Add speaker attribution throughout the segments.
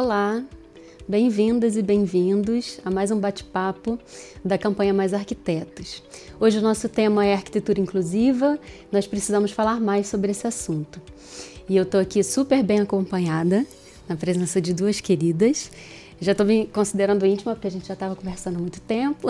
Speaker 1: Olá, bem-vindas e bem-vindos a mais um bate-papo da campanha Mais Arquitetos. Hoje o nosso tema é arquitetura inclusiva, nós precisamos falar mais sobre esse assunto. E eu estou aqui super bem acompanhada, na presença de duas queridas. Já estou me considerando íntima, porque a gente já estava conversando há muito tempo.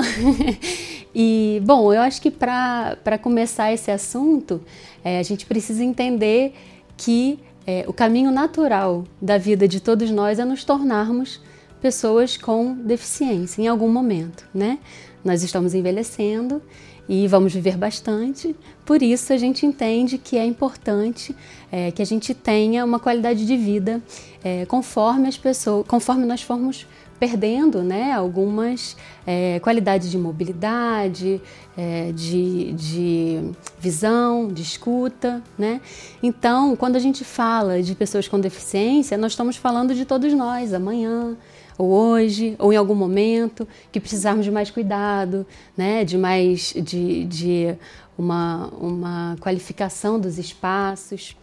Speaker 1: e, bom, eu acho que para começar esse assunto, é, a gente precisa entender que é, o caminho natural da vida de todos nós é nos tornarmos pessoas com deficiência em algum momento, né? Nós estamos envelhecendo e vamos viver bastante, por isso a gente entende que é importante é, que a gente tenha uma qualidade de vida é, conforme as pessoas, conforme nós formos perdendo né, algumas é, qualidades de mobilidade, é, de, de visão, de escuta. Né? Então, quando a gente fala de pessoas com deficiência, nós estamos falando de todos nós, amanhã, ou hoje, ou em algum momento, que precisarmos de mais cuidado, né? de mais de, de uma, uma qualificação dos espaços.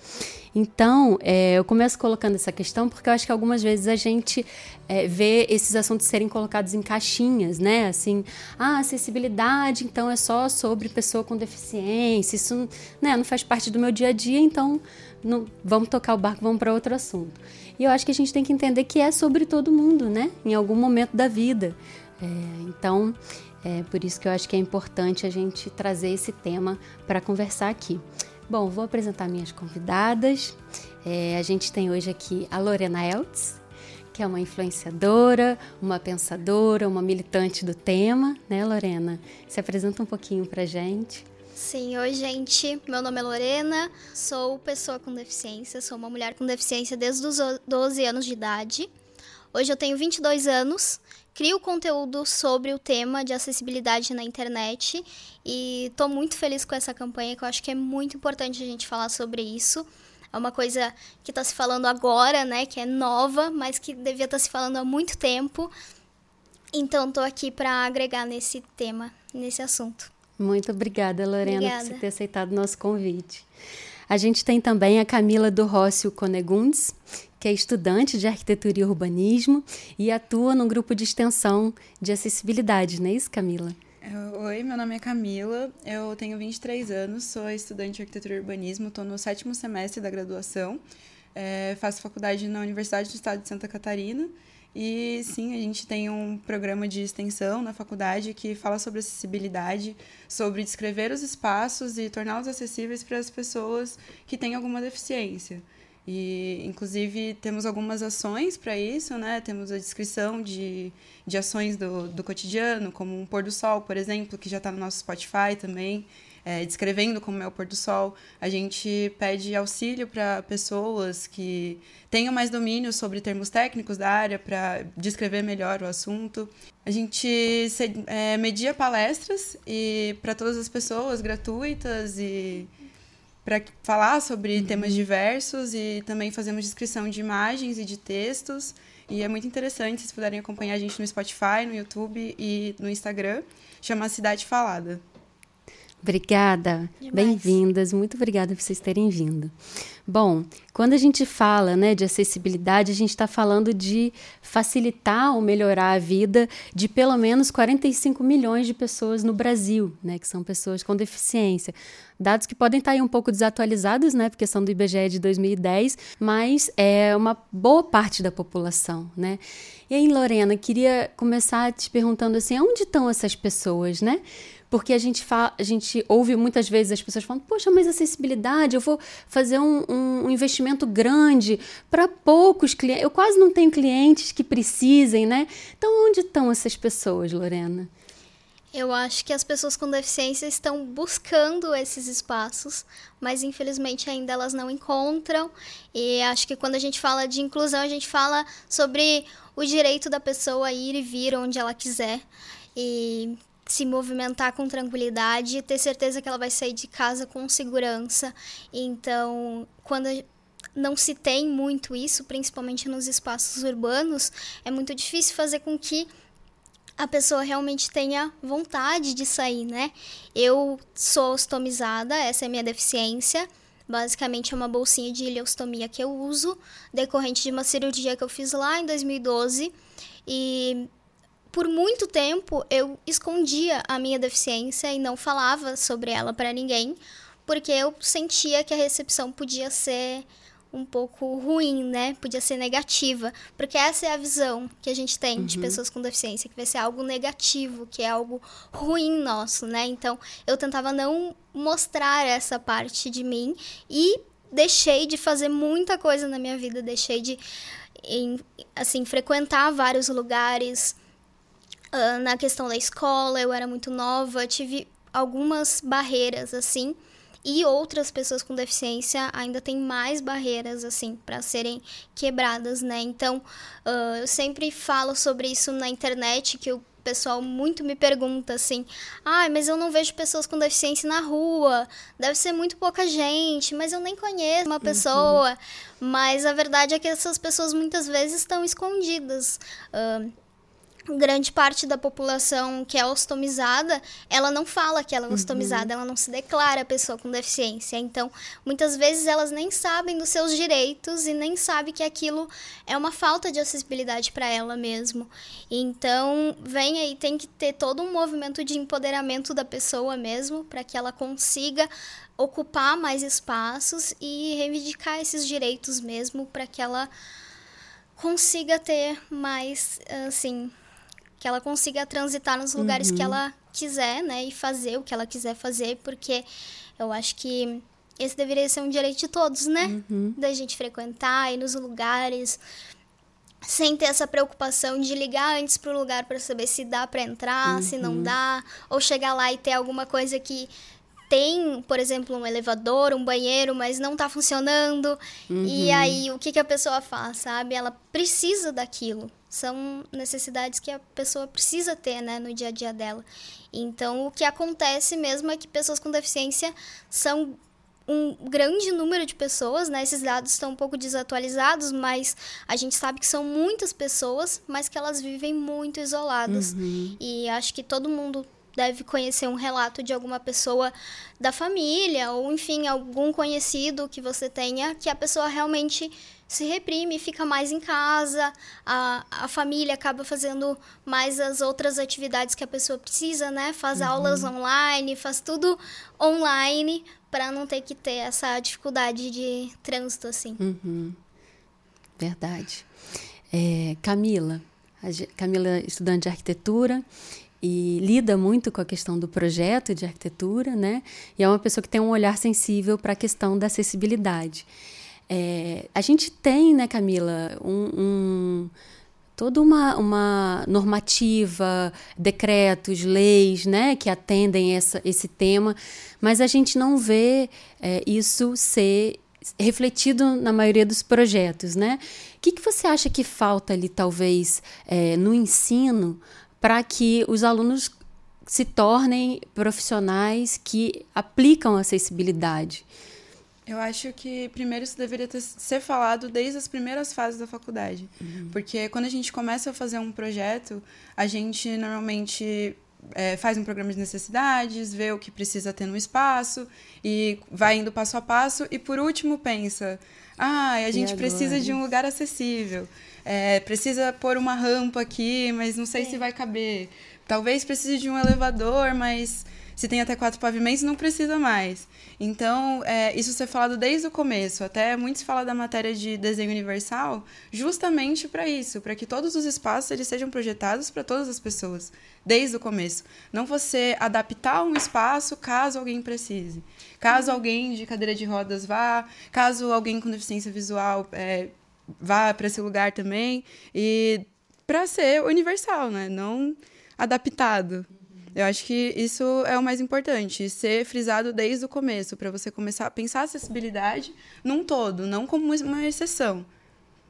Speaker 1: Então, é, eu começo colocando essa questão porque eu acho que algumas vezes a gente é, vê esses assuntos serem colocados em caixinhas, né? Assim, ah, acessibilidade, então é só sobre pessoa com deficiência, isso né, não faz parte do meu dia a dia, então não, vamos tocar o barco, vamos para outro assunto. E eu acho que a gente tem que entender que é sobre todo mundo, né? Em algum momento da vida. É, então, é por isso que eu acho que é importante a gente trazer esse tema para conversar aqui. Bom, vou apresentar minhas convidadas. É, a gente tem hoje aqui a Lorena Eltz, que é uma influenciadora, uma pensadora, uma militante do tema, né, Lorena? Se apresenta um pouquinho pra gente.
Speaker 2: Sim, oi gente, meu nome é Lorena, sou pessoa com deficiência, sou uma mulher com deficiência desde os 12 anos de idade. Hoje eu tenho 22 anos crio conteúdo sobre o tema de acessibilidade na internet e estou muito feliz com essa campanha, que eu acho que é muito importante a gente falar sobre isso. É uma coisa que está se falando agora, né, que é nova, mas que devia estar tá se falando há muito tempo. Então, estou aqui para agregar nesse tema, nesse assunto.
Speaker 1: Muito obrigada, Lorena, obrigada. por ter aceitado o nosso convite. A gente tem também a Camila do Rócio Conegundes, que é estudante de arquitetura e urbanismo e atua no grupo de extensão de acessibilidade, não é isso, Camila?
Speaker 3: Oi, meu nome é Camila, eu tenho 23 anos, sou estudante de arquitetura e urbanismo, estou no sétimo semestre da graduação, é, faço faculdade na Universidade do Estado de Santa Catarina e sim, a gente tem um programa de extensão na faculdade que fala sobre acessibilidade, sobre descrever os espaços e torná-los acessíveis para as pessoas que têm alguma deficiência. E, inclusive, temos algumas ações para isso, né? Temos a descrição de, de ações do, do cotidiano, como um pôr do sol, por exemplo, que já está no nosso Spotify também é, descrevendo como é o pôr do sol. A gente pede auxílio para pessoas que tenham mais domínio sobre termos técnicos da área para descrever melhor o assunto. A gente é, media palestras e para todas as pessoas gratuitas e para falar sobre uhum. temas diversos e também fazemos descrição de imagens e de textos. E é muito interessante, se puderem acompanhar a gente no Spotify, no YouTube e no Instagram. Chama Cidade Falada.
Speaker 1: Obrigada, bem-vindas, muito obrigada por vocês terem vindo. Bom, quando a gente fala né, de acessibilidade, a gente está falando de facilitar ou melhorar a vida de pelo menos 45 milhões de pessoas no Brasil, né, que são pessoas com deficiência. Dados que podem estar tá aí um pouco desatualizados, né, porque são do IBGE de 2010, mas é uma boa parte da população, né? E aí, Lorena, queria começar te perguntando assim, onde estão essas pessoas, né? Porque a gente, fala, a gente ouve muitas vezes as pessoas falando, poxa, mas acessibilidade, eu vou fazer um, um investimento grande para poucos clientes. Eu quase não tenho clientes que precisem, né? Então, onde estão essas pessoas, Lorena?
Speaker 2: Eu acho que as pessoas com deficiência estão buscando esses espaços, mas infelizmente ainda elas não encontram. E acho que quando a gente fala de inclusão, a gente fala sobre o direito da pessoa ir e vir onde ela quiser. E se movimentar com tranquilidade e ter certeza que ela vai sair de casa com segurança. Então, quando não se tem muito isso, principalmente nos espaços urbanos, é muito difícil fazer com que a pessoa realmente tenha vontade de sair, né? Eu sou ostomizada, essa é a minha deficiência, Basicamente é uma bolsinha de ileostomia que eu uso, decorrente de uma cirurgia que eu fiz lá em 2012. E por muito tempo eu escondia a minha deficiência e não falava sobre ela para ninguém, porque eu sentia que a recepção podia ser um pouco ruim, né? Podia ser negativa, porque essa é a visão que a gente tem uhum. de pessoas com deficiência, que vai ser algo negativo, que é algo ruim nosso, né? Então, eu tentava não mostrar essa parte de mim e deixei de fazer muita coisa na minha vida, deixei de em, assim frequentar vários lugares. Uh, na questão da escola, eu era muito nova, tive algumas barreiras assim e outras pessoas com deficiência ainda têm mais barreiras assim para serem quebradas, né? Então, uh, eu sempre falo sobre isso na internet que o pessoal muito me pergunta assim: "Ah, mas eu não vejo pessoas com deficiência na rua. Deve ser muito pouca gente, mas eu nem conheço uma pessoa". Uhum. Mas a verdade é que essas pessoas muitas vezes estão escondidas. Uh, grande parte da população que é ostomizada, ela não fala que ela é uhum. ostomizada, uhum. ela não se declara pessoa com deficiência. Então, muitas vezes elas nem sabem dos seus direitos e nem sabem que aquilo é uma falta de acessibilidade para ela mesmo. Então, vem aí, tem que ter todo um movimento de empoderamento da pessoa mesmo, para que ela consiga ocupar mais espaços e reivindicar esses direitos mesmo, para que ela consiga ter mais, assim, que ela consiga transitar nos lugares uhum. que ela quiser, né, e fazer o que ela quiser fazer, porque eu acho que esse deveria ser um direito de todos, né? Uhum. Da gente frequentar, ir nos lugares, sem ter essa preocupação de ligar antes pro lugar para saber se dá para entrar, uhum. se não uhum. dá, ou chegar lá e ter alguma coisa que tem, por exemplo, um elevador, um banheiro, mas não está funcionando. Uhum. E aí, o que, que a pessoa faz, sabe? Ela precisa daquilo são necessidades que a pessoa precisa ter, né, no dia a dia dela. Então, o que acontece mesmo é que pessoas com deficiência são um grande número de pessoas, né? Esses dados estão um pouco desatualizados, mas a gente sabe que são muitas pessoas, mas que elas vivem muito isoladas. Uhum. E acho que todo mundo deve conhecer um relato de alguma pessoa da família, ou enfim, algum conhecido que você tenha, que a pessoa realmente se reprime, fica mais em casa, a, a família acaba fazendo mais as outras atividades que a pessoa precisa, né? Faz uhum. aulas online, faz tudo online para não ter que ter essa dificuldade de trânsito, assim.
Speaker 1: Uhum. Verdade. É, Camila, Camila é estudante de arquitetura e lida muito com a questão do projeto de arquitetura, né? E é uma pessoa que tem um olhar sensível para a questão da acessibilidade. É, a gente tem, né, Camila, um, um, toda uma, uma normativa, decretos, leis, né, que atendem essa, esse tema, mas a gente não vê é, isso ser refletido na maioria dos projetos, né? O que, que você acha que falta ali, talvez, é, no ensino para que os alunos se tornem profissionais que aplicam acessibilidade?
Speaker 3: Eu acho que primeiro isso deveria ter, ser falado desde as primeiras fases da faculdade. Uhum. Porque quando a gente começa a fazer um projeto, a gente normalmente é, faz um programa de necessidades, vê o que precisa ter no espaço e vai indo passo a passo e por último pensa, ah, a gente precisa de um lugar acessível, é, precisa pôr uma rampa aqui, mas não sei Sim. se vai caber. Talvez precise de um elevador, mas se tem até quatro pavimentos, não precisa mais. Então, é, isso ser falado desde o começo. Até muito se fala da matéria de desenho universal, justamente para isso, para que todos os espaços eles sejam projetados para todas as pessoas, desde o começo. Não você adaptar um espaço caso alguém precise. Caso alguém de cadeira de rodas vá, caso alguém com deficiência visual é, vá para esse lugar também. E para ser universal, né? Não adaptado. Eu acho que isso é o mais importante, ser frisado desde o começo, para você começar a pensar a acessibilidade num todo, não como uma exceção.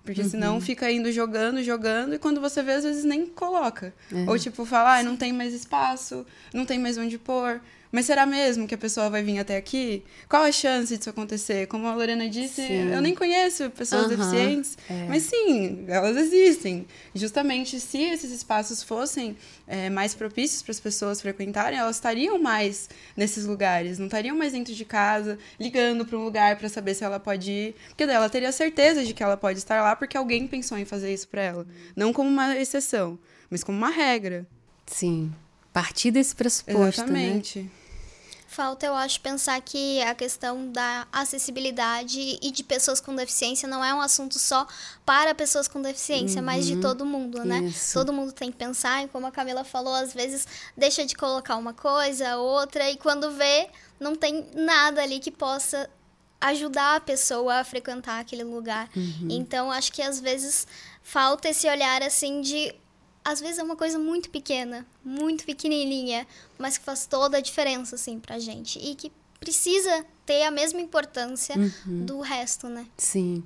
Speaker 3: Porque uhum. senão fica indo jogando, jogando, e quando você vê, às vezes nem coloca. É. Ou tipo, falar, ah, não tem mais espaço, não tem mais onde pôr. Mas será mesmo que a pessoa vai vir até aqui? Qual a chance disso acontecer? Como a Lorena disse, sim. eu nem conheço pessoas deficientes, é. mas sim, elas existem. Justamente se esses espaços fossem é, mais propícios para as pessoas frequentarem, elas estariam mais nesses lugares, não estariam mais dentro de casa, ligando para um lugar para saber se ela pode ir. Porque daí ela teria certeza de que ela pode estar lá porque alguém pensou em fazer isso para ela. Não como uma exceção, mas como uma regra.
Speaker 1: Sim. Partir desse pressuposto. Né? Exatamente. Né?
Speaker 2: Falta, eu acho, pensar que a questão da acessibilidade e de pessoas com deficiência não é um assunto só para pessoas com deficiência, uhum. mas de uhum. todo mundo, né? Isso. Todo mundo tem que pensar, e como a Camila falou, às vezes deixa de colocar uma coisa, outra, e quando vê, não tem nada ali que possa ajudar a pessoa a frequentar aquele lugar. Uhum. Então, acho que às vezes falta esse olhar assim de às vezes é uma coisa muito pequena, muito pequenininha, mas que faz toda a diferença, assim, pra gente. E que precisa ter a mesma importância uhum. do resto, né?
Speaker 1: Sim.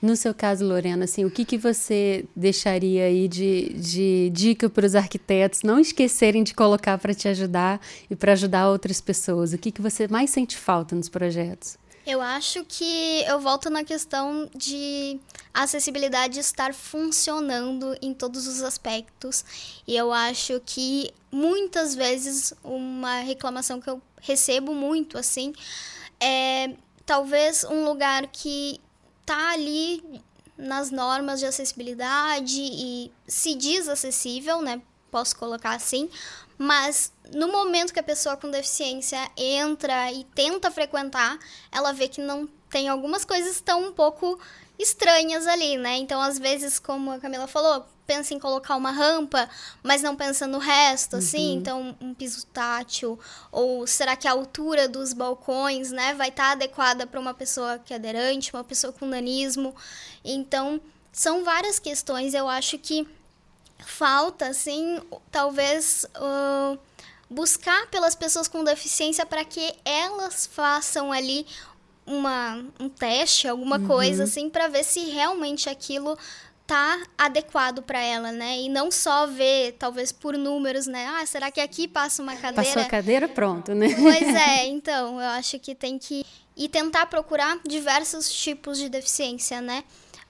Speaker 1: No seu caso, Lorena, assim, o que, que você deixaria aí de, de dica para os arquitetos não esquecerem de colocar para te ajudar e para ajudar outras pessoas? O que, que você mais sente falta nos projetos?
Speaker 2: Eu acho que eu volto na questão de acessibilidade estar funcionando em todos os aspectos. E eu acho que muitas vezes uma reclamação que eu recebo muito assim é talvez um lugar que tá ali nas normas de acessibilidade e se diz acessível, né? Posso colocar assim, mas no momento que a pessoa com deficiência entra e tenta frequentar, ela vê que não tem algumas coisas que estão um pouco estranhas ali, né? Então, às vezes, como a Camila falou, pensa em colocar uma rampa, mas não pensa no resto, assim, uhum. então um piso tátil, ou será que a altura dos balcões, né, vai estar tá adequada para uma pessoa que é aderente, uma pessoa com nanismo? Então, são várias questões, eu acho que falta, assim, talvez uh, buscar pelas pessoas com deficiência para que elas façam ali uma, um teste, alguma uhum. coisa, assim, para ver se realmente aquilo tá adequado para ela, né? E não só ver, talvez por números, né? Ah, será que aqui passa uma cadeira?
Speaker 1: Passou a cadeira, pronto, né?
Speaker 2: Pois é, então, eu acho que tem que e tentar procurar diversos tipos de deficiência, né?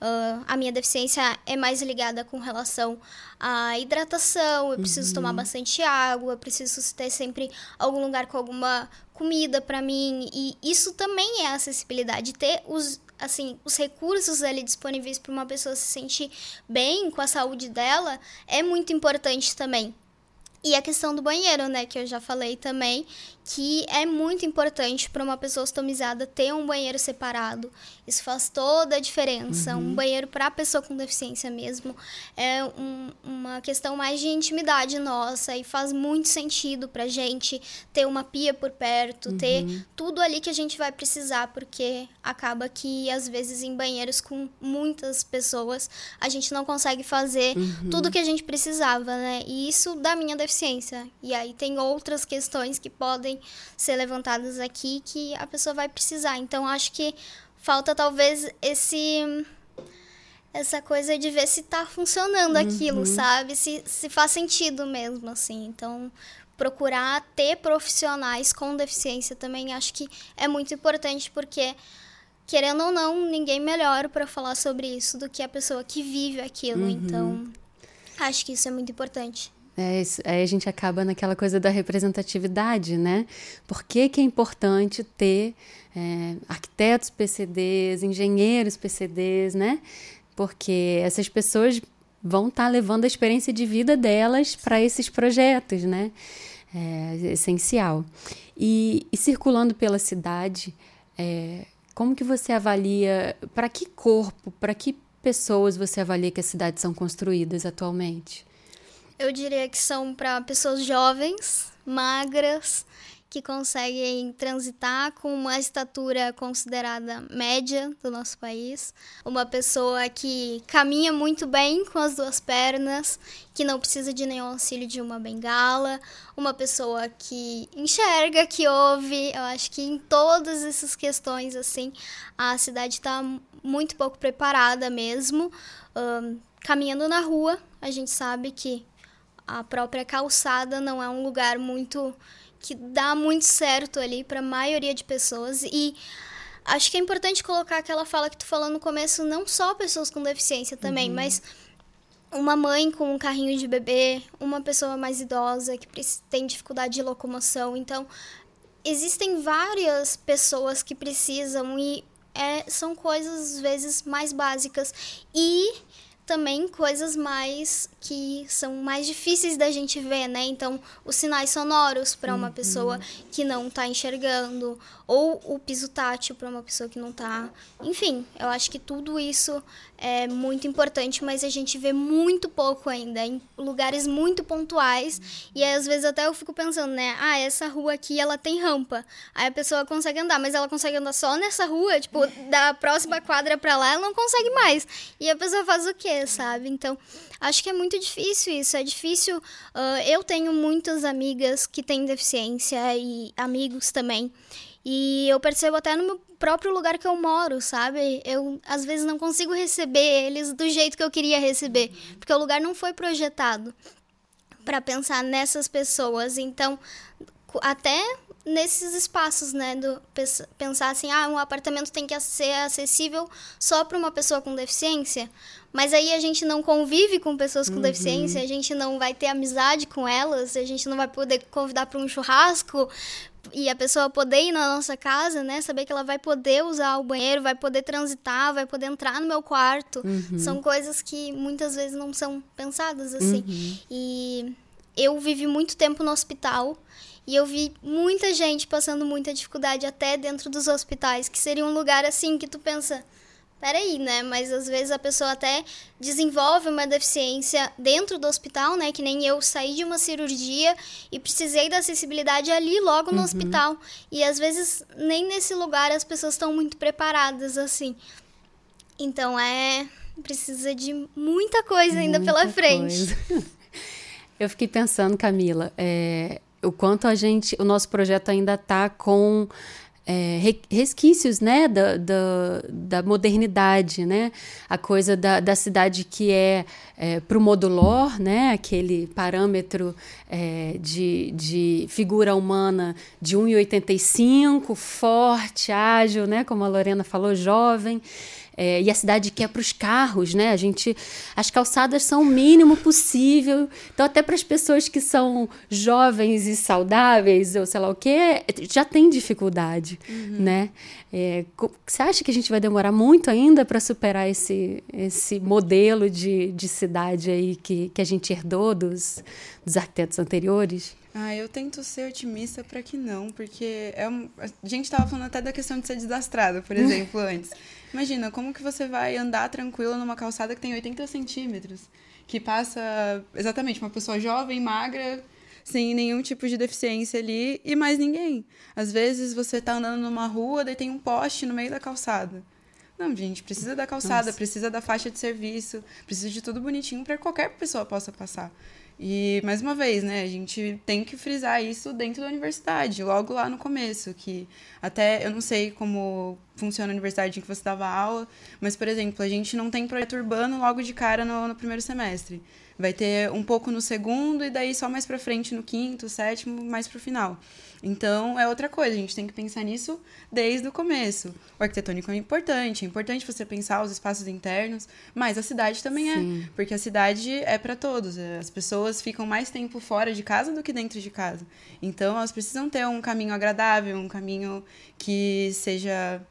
Speaker 2: Uh, a minha deficiência é mais ligada com relação à hidratação, eu preciso uhum. tomar bastante água, eu preciso ter sempre algum lugar com alguma comida para mim. E isso também é acessibilidade, ter os assim, os recursos ali disponíveis para uma pessoa se sentir bem com a saúde dela é muito importante também. E a questão do banheiro, né, que eu já falei também, que é muito importante para uma pessoa ostomizada ter um banheiro separado. Isso faz toda a diferença. Uhum. Um banheiro para a pessoa com deficiência mesmo é um, uma questão mais de intimidade nossa e faz muito sentido para gente ter uma pia por perto, uhum. ter tudo ali que a gente vai precisar, porque acaba que às vezes em banheiros com muitas pessoas a gente não consegue fazer uhum. tudo que a gente precisava, né? E isso da minha deficiência. E aí tem outras questões que podem podem ser levantadas aqui que a pessoa vai precisar. Então acho que falta talvez esse essa coisa de ver se está funcionando uhum. aquilo, sabe? Se, se faz sentido mesmo, assim. Então, procurar ter profissionais com deficiência também acho que é muito importante, porque, querendo ou não, ninguém melhor para falar sobre isso do que a pessoa que vive aquilo. Uhum. Então, acho que isso é muito importante.
Speaker 1: É, aí a gente acaba naquela coisa da representatividade, né? Por que, que é importante ter é, arquitetos PCDs, engenheiros PCDs, né? Porque essas pessoas vão estar tá levando a experiência de vida delas para esses projetos, né? É, é essencial. E, e, circulando pela cidade, é, como que você avalia, para que corpo, para que pessoas você avalia que as cidades são construídas atualmente?
Speaker 2: Eu diria que são para pessoas jovens, magras, que conseguem transitar com uma estatura considerada média do nosso país, uma pessoa que caminha muito bem com as duas pernas, que não precisa de nenhum auxílio de uma bengala, uma pessoa que enxerga, que ouve. Eu acho que em todas essas questões assim, a cidade está muito pouco preparada mesmo. Um, caminhando na rua, a gente sabe que a própria calçada não é um lugar muito que dá muito certo ali para a maioria de pessoas e acho que é importante colocar aquela fala que tu falou no começo, não só pessoas com deficiência também, uhum. mas uma mãe com um carrinho de bebê, uma pessoa mais idosa que tem dificuldade de locomoção. Então, existem várias pessoas que precisam e é, são coisas às vezes mais básicas e também coisas mais que são mais difíceis da gente ver, né? Então, os sinais sonoros para uma uhum. pessoa que não está enxergando, ou o piso tátil para uma pessoa que não está. Enfim, eu acho que tudo isso é muito importante, mas a gente vê muito pouco ainda, em lugares muito pontuais. E aí, às vezes até eu fico pensando, né? Ah, essa rua aqui ela tem rampa. Aí a pessoa consegue andar, mas ela consegue andar só nessa rua, tipo, da próxima quadra para lá, ela não consegue mais. E a pessoa faz o quê, sabe? Então, acho que é muito difícil isso. É difícil. Uh, eu tenho muitas amigas que têm deficiência e amigos também. E eu percebo até no meu próprio lugar que eu moro, sabe? Eu às vezes não consigo receber eles do jeito que eu queria receber, porque o lugar não foi projetado para pensar nessas pessoas. Então, até nesses espaços, né, do pensar assim, ah, um apartamento tem que ser acessível só para uma pessoa com deficiência, mas aí a gente não convive com pessoas com uhum. deficiência, a gente não vai ter amizade com elas, a gente não vai poder convidar para um churrasco, e a pessoa poder ir na nossa casa, né? Saber que ela vai poder usar o banheiro, vai poder transitar, vai poder entrar no meu quarto. Uhum. São coisas que muitas vezes não são pensadas assim. Uhum. E eu vivi muito tempo no hospital e eu vi muita gente passando muita dificuldade até dentro dos hospitais, que seria um lugar assim que tu pensa, peraí, né? Mas às vezes a pessoa até desenvolve uma deficiência dentro do hospital, né? Que nem eu saí de uma cirurgia e precisei da acessibilidade ali logo no uhum. hospital. E às vezes nem nesse lugar as pessoas estão muito preparadas assim. Então é. Precisa de muita coisa ainda muita pela frente.
Speaker 1: Eu fiquei pensando, Camila, é, o quanto a gente, o nosso projeto ainda está com é, resquícios né, da, da, da, modernidade, né? a coisa da, da cidade que é, é para o modulor, né? aquele parâmetro é, de, de figura humana de 1,85, forte, ágil, né? como a Lorena falou, jovem. É, e a cidade quer para os carros, né? A gente, as calçadas são o mínimo possível. Então, até para as pessoas que são jovens e saudáveis, ou sei lá o quê, já tem dificuldade, uhum. né? É, você acha que a gente vai demorar muito ainda para superar esse, esse modelo de, de cidade aí que, que a gente herdou dos, dos arquitetos anteriores?
Speaker 3: Ah, eu tento ser otimista para que não, porque é um... a gente estava falando até da questão de ser desastrada, por exemplo, antes. Imagina, como que você vai andar tranquila numa calçada que tem 80 centímetros, que passa exatamente uma pessoa jovem, magra, sem nenhum tipo de deficiência ali e mais ninguém. Às vezes você está andando numa rua, daí tem um poste no meio da calçada. Não, gente, precisa da calçada, Nossa. precisa da faixa de serviço, precisa de tudo bonitinho para qualquer pessoa possa passar. E, mais uma vez, né, a gente tem que frisar isso dentro da universidade, logo lá no começo, que até eu não sei como funciona a universidade em que você dava aula, mas, por exemplo, a gente não tem projeto urbano logo de cara no, no primeiro semestre. Vai ter um pouco no segundo e daí só mais para frente no quinto, sétimo, mais para o final. Então, é outra coisa, a gente tem que pensar nisso desde o começo. O arquitetônico é importante, é importante você pensar os espaços internos, mas a cidade também é, Sim. é, porque a cidade é para todos. As pessoas ficam mais tempo fora de casa do que dentro de casa. Então, elas precisam ter um caminho agradável, um caminho que seja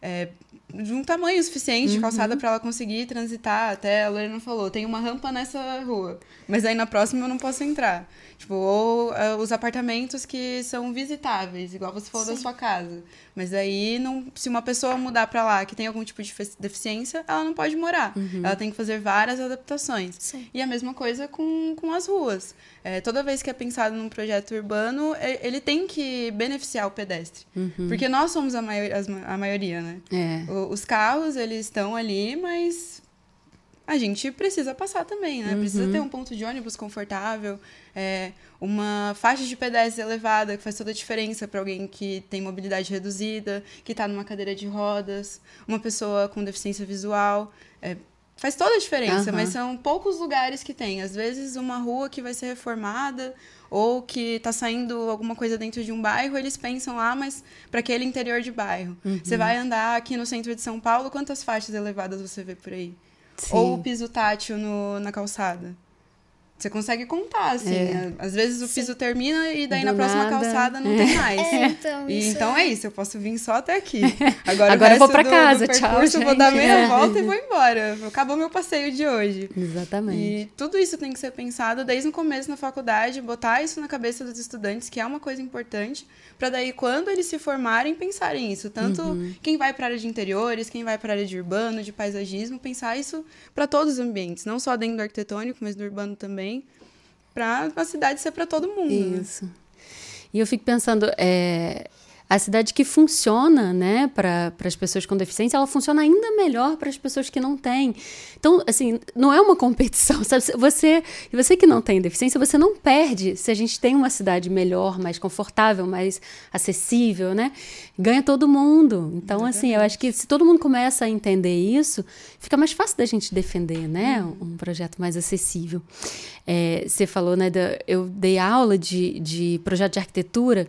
Speaker 3: é, de um tamanho suficiente uhum. calçada para ela conseguir transitar. Até a Lorena falou, tem uma rampa nessa rua, mas aí na próxima eu não posso entrar. Tipo, ou uh, os apartamentos que são visitáveis, igual você falou Sim. da sua casa. Mas aí, não, se uma pessoa mudar para lá que tem algum tipo de deficiência, ela não pode morar. Uhum. Ela tem que fazer várias adaptações.
Speaker 2: Sim.
Speaker 3: E a mesma coisa com, com as ruas. É, toda vez que é pensado num projeto urbano, ele tem que beneficiar o pedestre. Uhum. Porque nós somos a, maior, a maioria, né?
Speaker 1: É.
Speaker 3: os carros, eles estão ali, mas a gente precisa passar também, né? Uhum. Precisa ter um ponto de ônibus confortável, é, uma faixa de pedestres elevada, que faz toda a diferença para alguém que tem mobilidade reduzida, que está numa cadeira de rodas, uma pessoa com deficiência visual. É, faz toda a diferença, uhum. mas são poucos lugares que tem. Às vezes, uma rua que vai ser reformada ou que está saindo alguma coisa dentro de um bairro, eles pensam, ah, mas para aquele interior de bairro. Uhum. Você vai andar aqui no centro de São Paulo, quantas faixas elevadas você vê por aí? Sim. Ou o piso tátil no, na calçada. Você consegue contar, assim. É. Às vezes o piso Sim. termina e daí Do na próxima nada. calçada não é. tem mais.
Speaker 2: É, então,
Speaker 3: e então é... é isso, eu posso vir só até aqui. Agora,
Speaker 1: Agora eu vou pra do, casa, do
Speaker 3: tchau.
Speaker 1: Gente.
Speaker 3: vou dar meia volta e vou embora. Acabou meu passeio de hoje.
Speaker 1: Exatamente.
Speaker 3: E tudo isso tem que ser pensado desde o começo na faculdade, botar isso na cabeça dos estudantes, que é uma coisa importante, para daí quando eles se formarem pensarem isso. Tanto uhum. quem vai para a área de interiores, quem vai para a área de urbano, de paisagismo, pensar isso para todos os ambientes, não só dentro do arquitetônico, mas do urbano também para a cidade ser para todo mundo.
Speaker 1: Né? Isso. E eu fico pensando, é, a cidade que funciona, né, para as pessoas com deficiência, ela funciona ainda melhor para as pessoas que não têm. Então, assim, não é uma competição, sabe? Você, você que não tem deficiência, você não perde se a gente tem uma cidade melhor, mais confortável, mais acessível, né? Ganha todo mundo. Então, assim, eu acho que se todo mundo começa a entender isso, fica mais fácil da gente defender, né, um projeto mais acessível. É, você falou, né, da, eu dei aula de, de projeto de arquitetura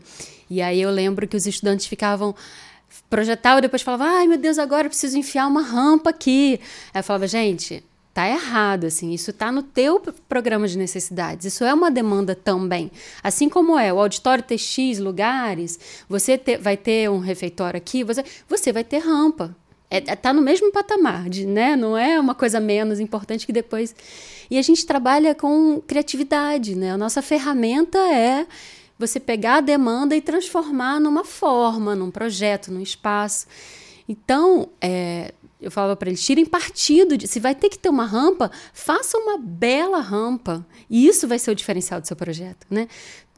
Speaker 1: e aí eu lembro que os estudantes ficavam projetavam e depois falavam: "Ai, meu Deus, agora eu preciso enfiar uma rampa aqui". Aí eu falava: "Gente, tá errado, assim, isso tá no teu programa de necessidades, isso é uma demanda também. Assim como é o auditório ter X lugares, você ter, vai ter um refeitório aqui, você, você vai ter rampa. É, é, tá no mesmo patamar, de, né? Não é uma coisa menos importante que depois. E a gente trabalha com criatividade, né? A nossa ferramenta é você pegar a demanda e transformar numa forma, num projeto, num espaço. Então, é, eu falava para eles: tirem partido. De, se vai ter que ter uma rampa, faça uma bela rampa. E isso vai ser o diferencial do seu projeto. Né?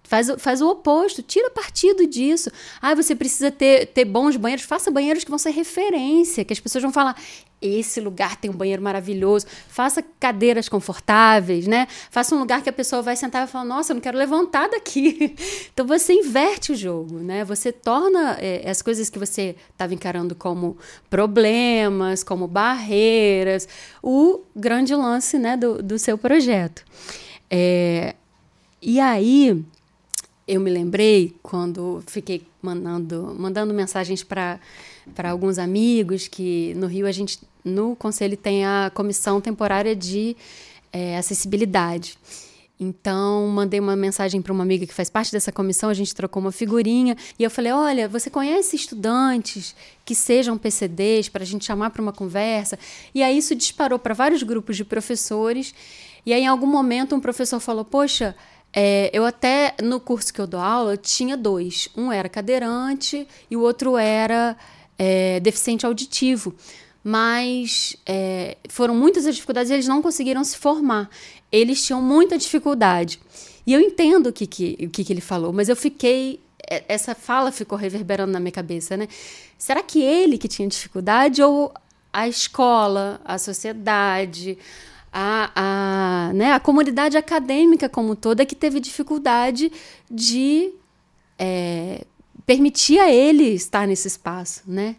Speaker 1: Faz, faz o oposto, tira partido disso. Ah, você precisa ter, ter bons banheiros, faça banheiros que vão ser referência, que as pessoas vão falar: esse lugar tem um banheiro maravilhoso. Faça cadeiras confortáveis, né? Faça um lugar que a pessoa vai sentar e falar: nossa, eu não quero levantar daqui. então você inverte o jogo, né? Você torna é, as coisas que você estava encarando como problemas, como barreiras, o grande lance né, do, do seu projeto. É, e aí eu me lembrei quando fiquei mandando, mandando mensagens para para alguns amigos que no Rio a gente no conselho tem a comissão temporária de é, acessibilidade. Então, mandei uma mensagem para uma amiga que faz parte dessa comissão, a gente trocou uma figurinha e eu falei: Olha, você conhece estudantes que sejam PCDs para a gente chamar para uma conversa? E aí isso disparou para vários grupos de professores. E aí, em algum momento, um professor falou: Poxa, é, eu até, no curso que eu dou aula, tinha dois. Um era cadeirante e o outro era é, deficiente auditivo. Mas é, foram muitas as dificuldades e eles não conseguiram se formar. Eles tinham muita dificuldade. E eu entendo o que, que, o que, que ele falou, mas eu fiquei. É, essa fala ficou reverberando na minha cabeça, né? Será que ele que tinha dificuldade ou a escola, a sociedade, a, a, né, a comunidade acadêmica como toda que teve dificuldade de é, permitir a ele estar nesse espaço, né?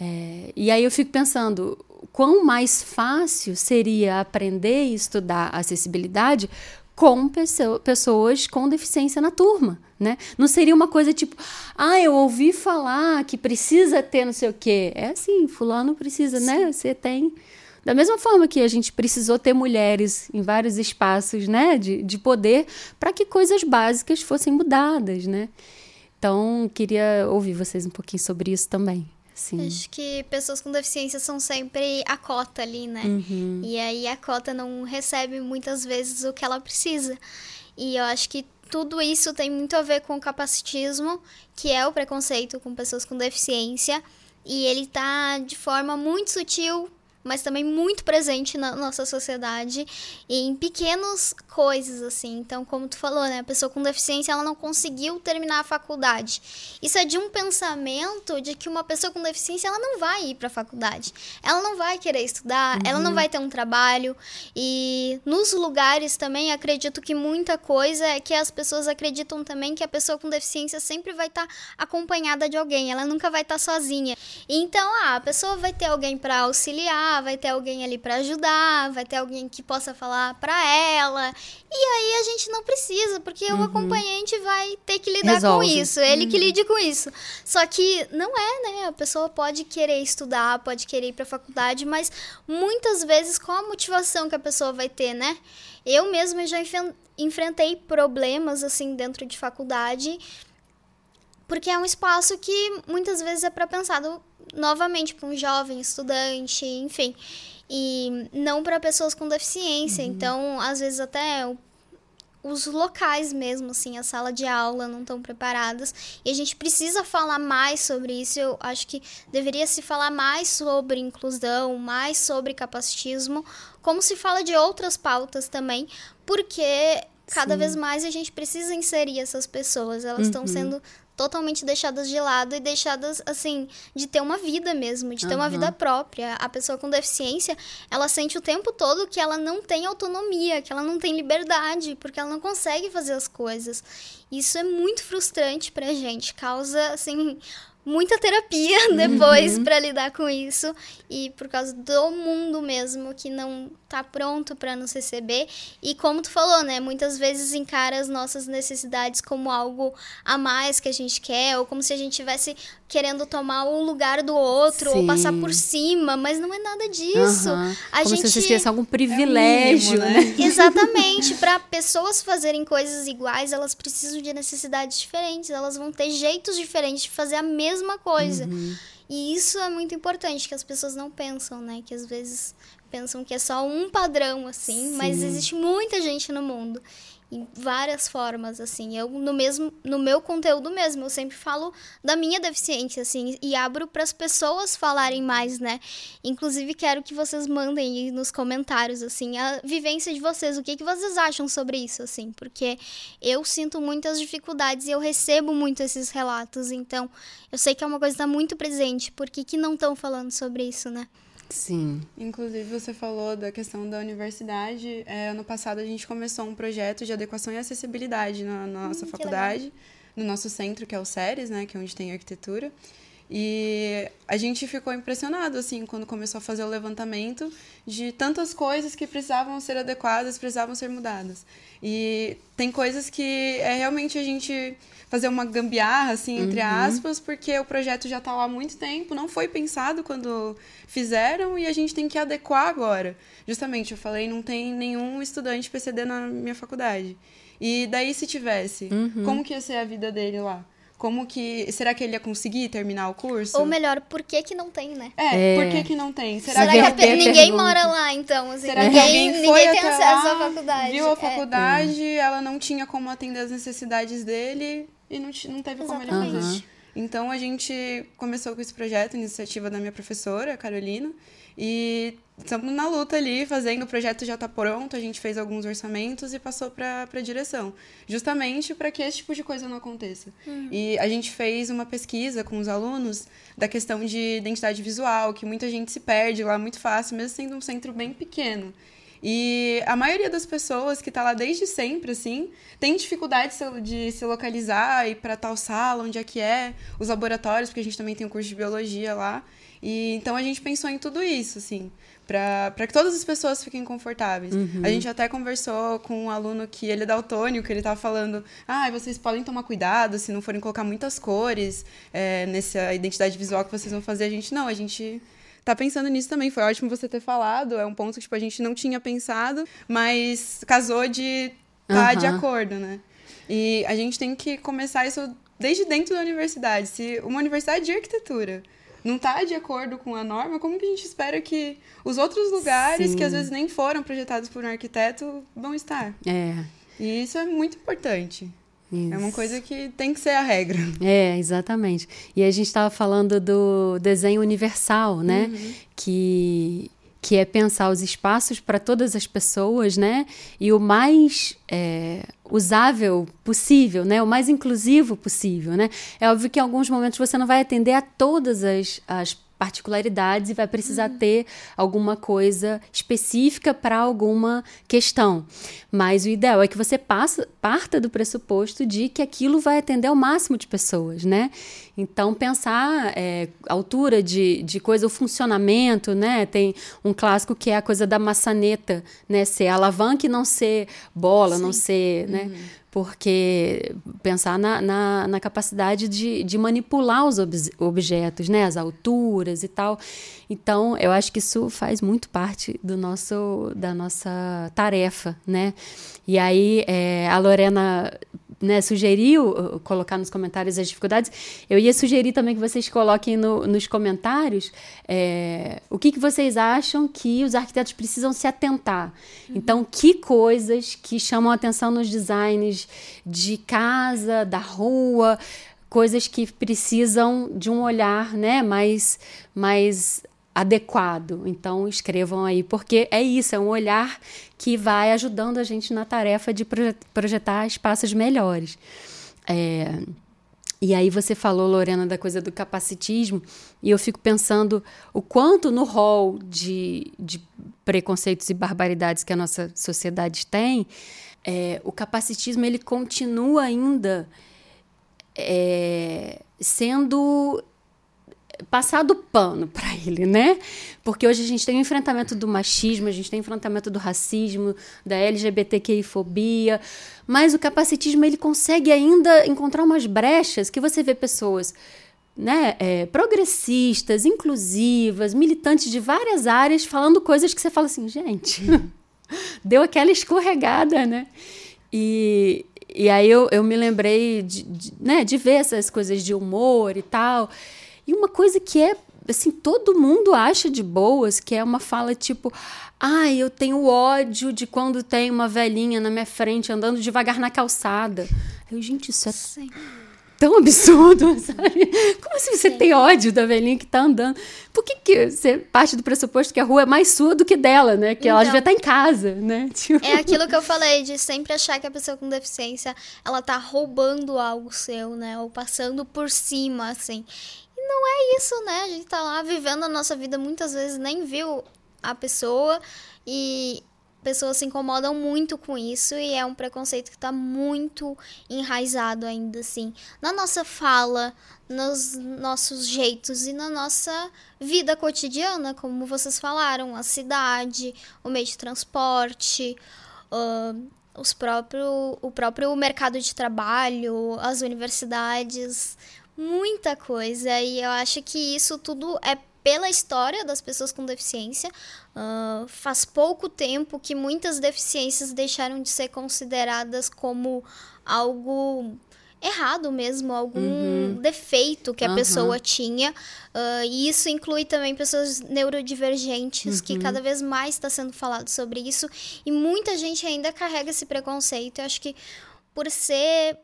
Speaker 1: É, e aí eu fico pensando, quão mais fácil seria aprender e estudar acessibilidade com pessoas com deficiência na turma, né? Não seria uma coisa tipo, ah, eu ouvi falar que precisa ter não sei o quê. É assim, fulano precisa, né? Sim. né? Você tem da mesma forma que a gente precisou ter mulheres em vários espaços né, de, de poder para que coisas básicas fossem mudadas. Né? Então, queria ouvir vocês um pouquinho sobre isso também. Sim.
Speaker 2: Acho que pessoas com deficiência são sempre a cota ali, né? Uhum. E aí a cota não recebe muitas vezes o que ela precisa. E eu acho que tudo isso tem muito a ver com o capacitismo, que é o preconceito com pessoas com deficiência. E ele tá de forma muito sutil mas também muito presente na nossa sociedade em pequenas coisas assim. Então, como tu falou, né, a pessoa com deficiência ela não conseguiu terminar a faculdade. Isso é de um pensamento de que uma pessoa com deficiência ela não vai ir para a faculdade. Ela não vai querer estudar, uhum. ela não vai ter um trabalho e nos lugares também acredito que muita coisa é que as pessoas acreditam também que a pessoa com deficiência sempre vai estar tá acompanhada de alguém, ela nunca vai estar tá sozinha. Então, ah, a pessoa vai ter alguém para auxiliar, vai ter alguém ali para ajudar, vai ter alguém que possa falar para ela. E aí a gente não precisa, porque uhum. o acompanhante vai ter que lidar Resolve. com isso, ele uhum. que lide com isso. Só que não é, né? A pessoa pode querer estudar, pode querer ir para faculdade, mas muitas vezes qual a motivação que a pessoa vai ter, né? Eu mesma já enfrentei problemas assim dentro de faculdade, porque é um espaço que muitas vezes é para pensado novamente para um jovem estudante, enfim, e não para pessoas com deficiência. Uhum. Então, às vezes até os locais mesmo, assim, a sala de aula não estão preparadas. E a gente precisa falar mais sobre isso. Eu acho que deveria se falar mais sobre inclusão, mais sobre capacitismo, como se fala de outras pautas também, porque cada Sim. vez mais a gente precisa inserir essas pessoas. Elas estão uhum. sendo totalmente deixadas de lado e deixadas, assim, de ter uma vida mesmo, de ter uhum. uma vida própria. A pessoa com deficiência, ela sente o tempo todo que ela não tem autonomia, que ela não tem liberdade, porque ela não consegue fazer as coisas. Isso é muito frustrante pra gente, causa, assim, muita terapia depois uhum. para lidar com isso e por causa do mundo mesmo que não tá pronto para nos receber e como tu falou, né, muitas vezes encara as nossas necessidades como algo a mais que a gente quer ou como se a gente tivesse querendo tomar o lugar do outro Sim. ou passar por cima, mas não é nada disso. Uhum.
Speaker 1: A como gente se esquecesse algum privilégio, é mínimo, né?
Speaker 2: Exatamente, para pessoas fazerem coisas iguais, elas precisam de necessidades diferentes, elas vão ter jeitos diferentes de fazer a mesma coisa. Uhum. E isso é muito importante, que as pessoas não pensam, né? Que às vezes pensam que é só um padrão, assim, Sim. mas existe muita gente no mundo em várias formas, assim. Eu, no mesmo, no meu conteúdo mesmo, eu sempre falo da minha deficiência, assim, e abro para as pessoas falarem mais, né? Inclusive, quero que vocês mandem nos comentários, assim, a vivência de vocês, o que, que vocês acham sobre isso, assim, porque eu sinto muitas dificuldades e eu recebo muito esses relatos, então eu sei que é uma coisa que está muito presente, por que, que não estão falando sobre isso, né?
Speaker 1: Sim.
Speaker 3: Inclusive, você falou da questão da universidade. É, ano passado, a gente começou um projeto de adequação e acessibilidade na, na nossa hum, faculdade, no nosso centro, que é o SERES, né, que é onde tem arquitetura. E a gente ficou impressionado, assim, quando começou a fazer o levantamento de tantas coisas que precisavam ser adequadas, precisavam ser mudadas. E tem coisas que é realmente a gente fazer uma gambiarra, assim, entre uhum. aspas, porque o projeto já está lá há muito tempo, não foi pensado quando fizeram e a gente tem que adequar agora. Justamente, eu falei, não tem nenhum estudante PCD na minha faculdade. E daí, se tivesse, uhum. como que ia ser a vida dele lá? Como que. Será que ele ia conseguir terminar o curso?
Speaker 2: Ou melhor, por que que não tem, né?
Speaker 3: É, é. por que que não tem?
Speaker 2: Será, será que, que ninguém mora lá, então? Assim, será ninguém, que ninguém tem acesso à faculdade?
Speaker 3: Viu a é. faculdade, é. ela não tinha como atender as necessidades dele e não, não teve Exatamente. como ele fazer. Então a gente começou com esse projeto, iniciativa da minha professora, Carolina, e estamos na luta ali, fazendo, o projeto já está pronto, a gente fez alguns orçamentos e passou para a direção, justamente para que esse tipo de coisa não aconteça. Uhum. E a gente fez uma pesquisa com os alunos da questão de identidade visual, que muita gente se perde lá muito fácil, mesmo sendo um centro bem pequeno. E a maioria das pessoas que está lá desde sempre, assim, tem dificuldade de se localizar e para tal sala, onde é que é, os laboratórios, porque a gente também tem um curso de biologia lá. E então a gente pensou em tudo isso, assim, para que todas as pessoas fiquem confortáveis. Uhum. A gente até conversou com um aluno que ele é daltônico, que ele estava falando: ah, vocês podem tomar cuidado se não forem colocar muitas cores é, nessa identidade visual que vocês vão fazer. A gente, não, a gente tá pensando nisso também. Foi ótimo você ter falado. É um ponto que tipo, a gente não tinha pensado, mas casou de estar tá uhum. de acordo, né? E a gente tem que começar isso desde dentro da universidade. Se uma universidade de arquitetura não está de acordo com a norma, como que a gente espera que os outros lugares, Sim. que às vezes nem foram projetados por um arquiteto, vão estar?
Speaker 1: É.
Speaker 3: E isso é muito importante. Isso. É uma coisa que tem que ser a regra.
Speaker 1: É, exatamente. E a gente estava falando do desenho universal, né? Uhum. Que, que é pensar os espaços para todas as pessoas, né? E o mais é, usável possível, né? O mais inclusivo possível, né? É óbvio que em alguns momentos você não vai atender a todas as, as particularidades e vai precisar uhum. ter alguma coisa específica para alguma questão. Mas o ideal é que você passa, parta do pressuposto de que aquilo vai atender ao máximo de pessoas, né? Então, pensar é, altura de, de coisa, o funcionamento, né? Tem um clássico que é a coisa da maçaneta, né? Ser alavanca e não ser bola, Sim. não ser, né? Uhum. Porque pensar na, na, na, capacidade de, de manipular os ob objetos, né? As alturas e tal. Então, eu acho que isso faz muito parte do nosso, da nossa tarefa, né? E aí, é, a Lorena né, sugeriu colocar nos comentários as dificuldades, eu ia sugerir também que vocês coloquem no, nos comentários é, o que, que vocês acham que os arquitetos precisam se atentar. Uhum. Então, que coisas que chamam a atenção nos designs de casa, da rua, coisas que precisam de um olhar né, mais, mais adequado. Então escrevam aí, porque é isso, é um olhar que vai ajudando a gente na tarefa de projetar espaços melhores. É, e aí você falou, Lorena, da coisa do capacitismo, e eu fico pensando o quanto no rol de, de preconceitos e barbaridades que a nossa sociedade tem, é, o capacitismo ele continua ainda é, sendo passado pano para ele, né? Porque hoje a gente tem o enfrentamento do machismo, a gente tem o enfrentamento do racismo, da LGBTQI-fobia, mas o capacitismo ele consegue ainda encontrar umas brechas que você vê pessoas né, é, progressistas, inclusivas, militantes de várias áreas falando coisas que você fala assim, gente, deu aquela escorregada, né? E, e aí eu, eu me lembrei de, de, né, de ver essas coisas de humor e tal. E uma coisa que é, assim, todo mundo acha de boas, que é uma fala tipo: ai, ah, eu tenho ódio de quando tem uma velhinha na minha frente andando devagar na calçada. Eu, gente, isso é. Sim tão absurdo, sabe? Como assim você Sim. tem ódio da velhinha que tá andando? Por que, que você parte do pressuposto que a rua é mais sua do que dela, né? Que então, ela devia estar tá em casa, né?
Speaker 2: Tipo... É aquilo que eu falei, de sempre achar que a pessoa com deficiência, ela tá roubando algo seu, né? Ou passando por cima, assim não é isso, né? A gente tá lá vivendo a nossa vida, muitas vezes nem viu a pessoa e pessoas se incomodam muito com isso e é um preconceito que está muito enraizado ainda assim na nossa fala, nos nossos jeitos e na nossa vida cotidiana, como vocês falaram, a cidade, o meio de transporte, uh, os próprio, o próprio mercado de trabalho, as universidades, muita coisa e eu acho que isso tudo é pela história das pessoas com deficiência. Uh, faz pouco tempo que muitas deficiências deixaram de ser consideradas como algo errado mesmo, algum uhum. defeito que a uhum. pessoa tinha. Uh, e isso inclui também pessoas neurodivergentes, uhum. que cada vez mais está sendo falado sobre isso. E muita gente ainda carrega esse preconceito. Eu acho que por ser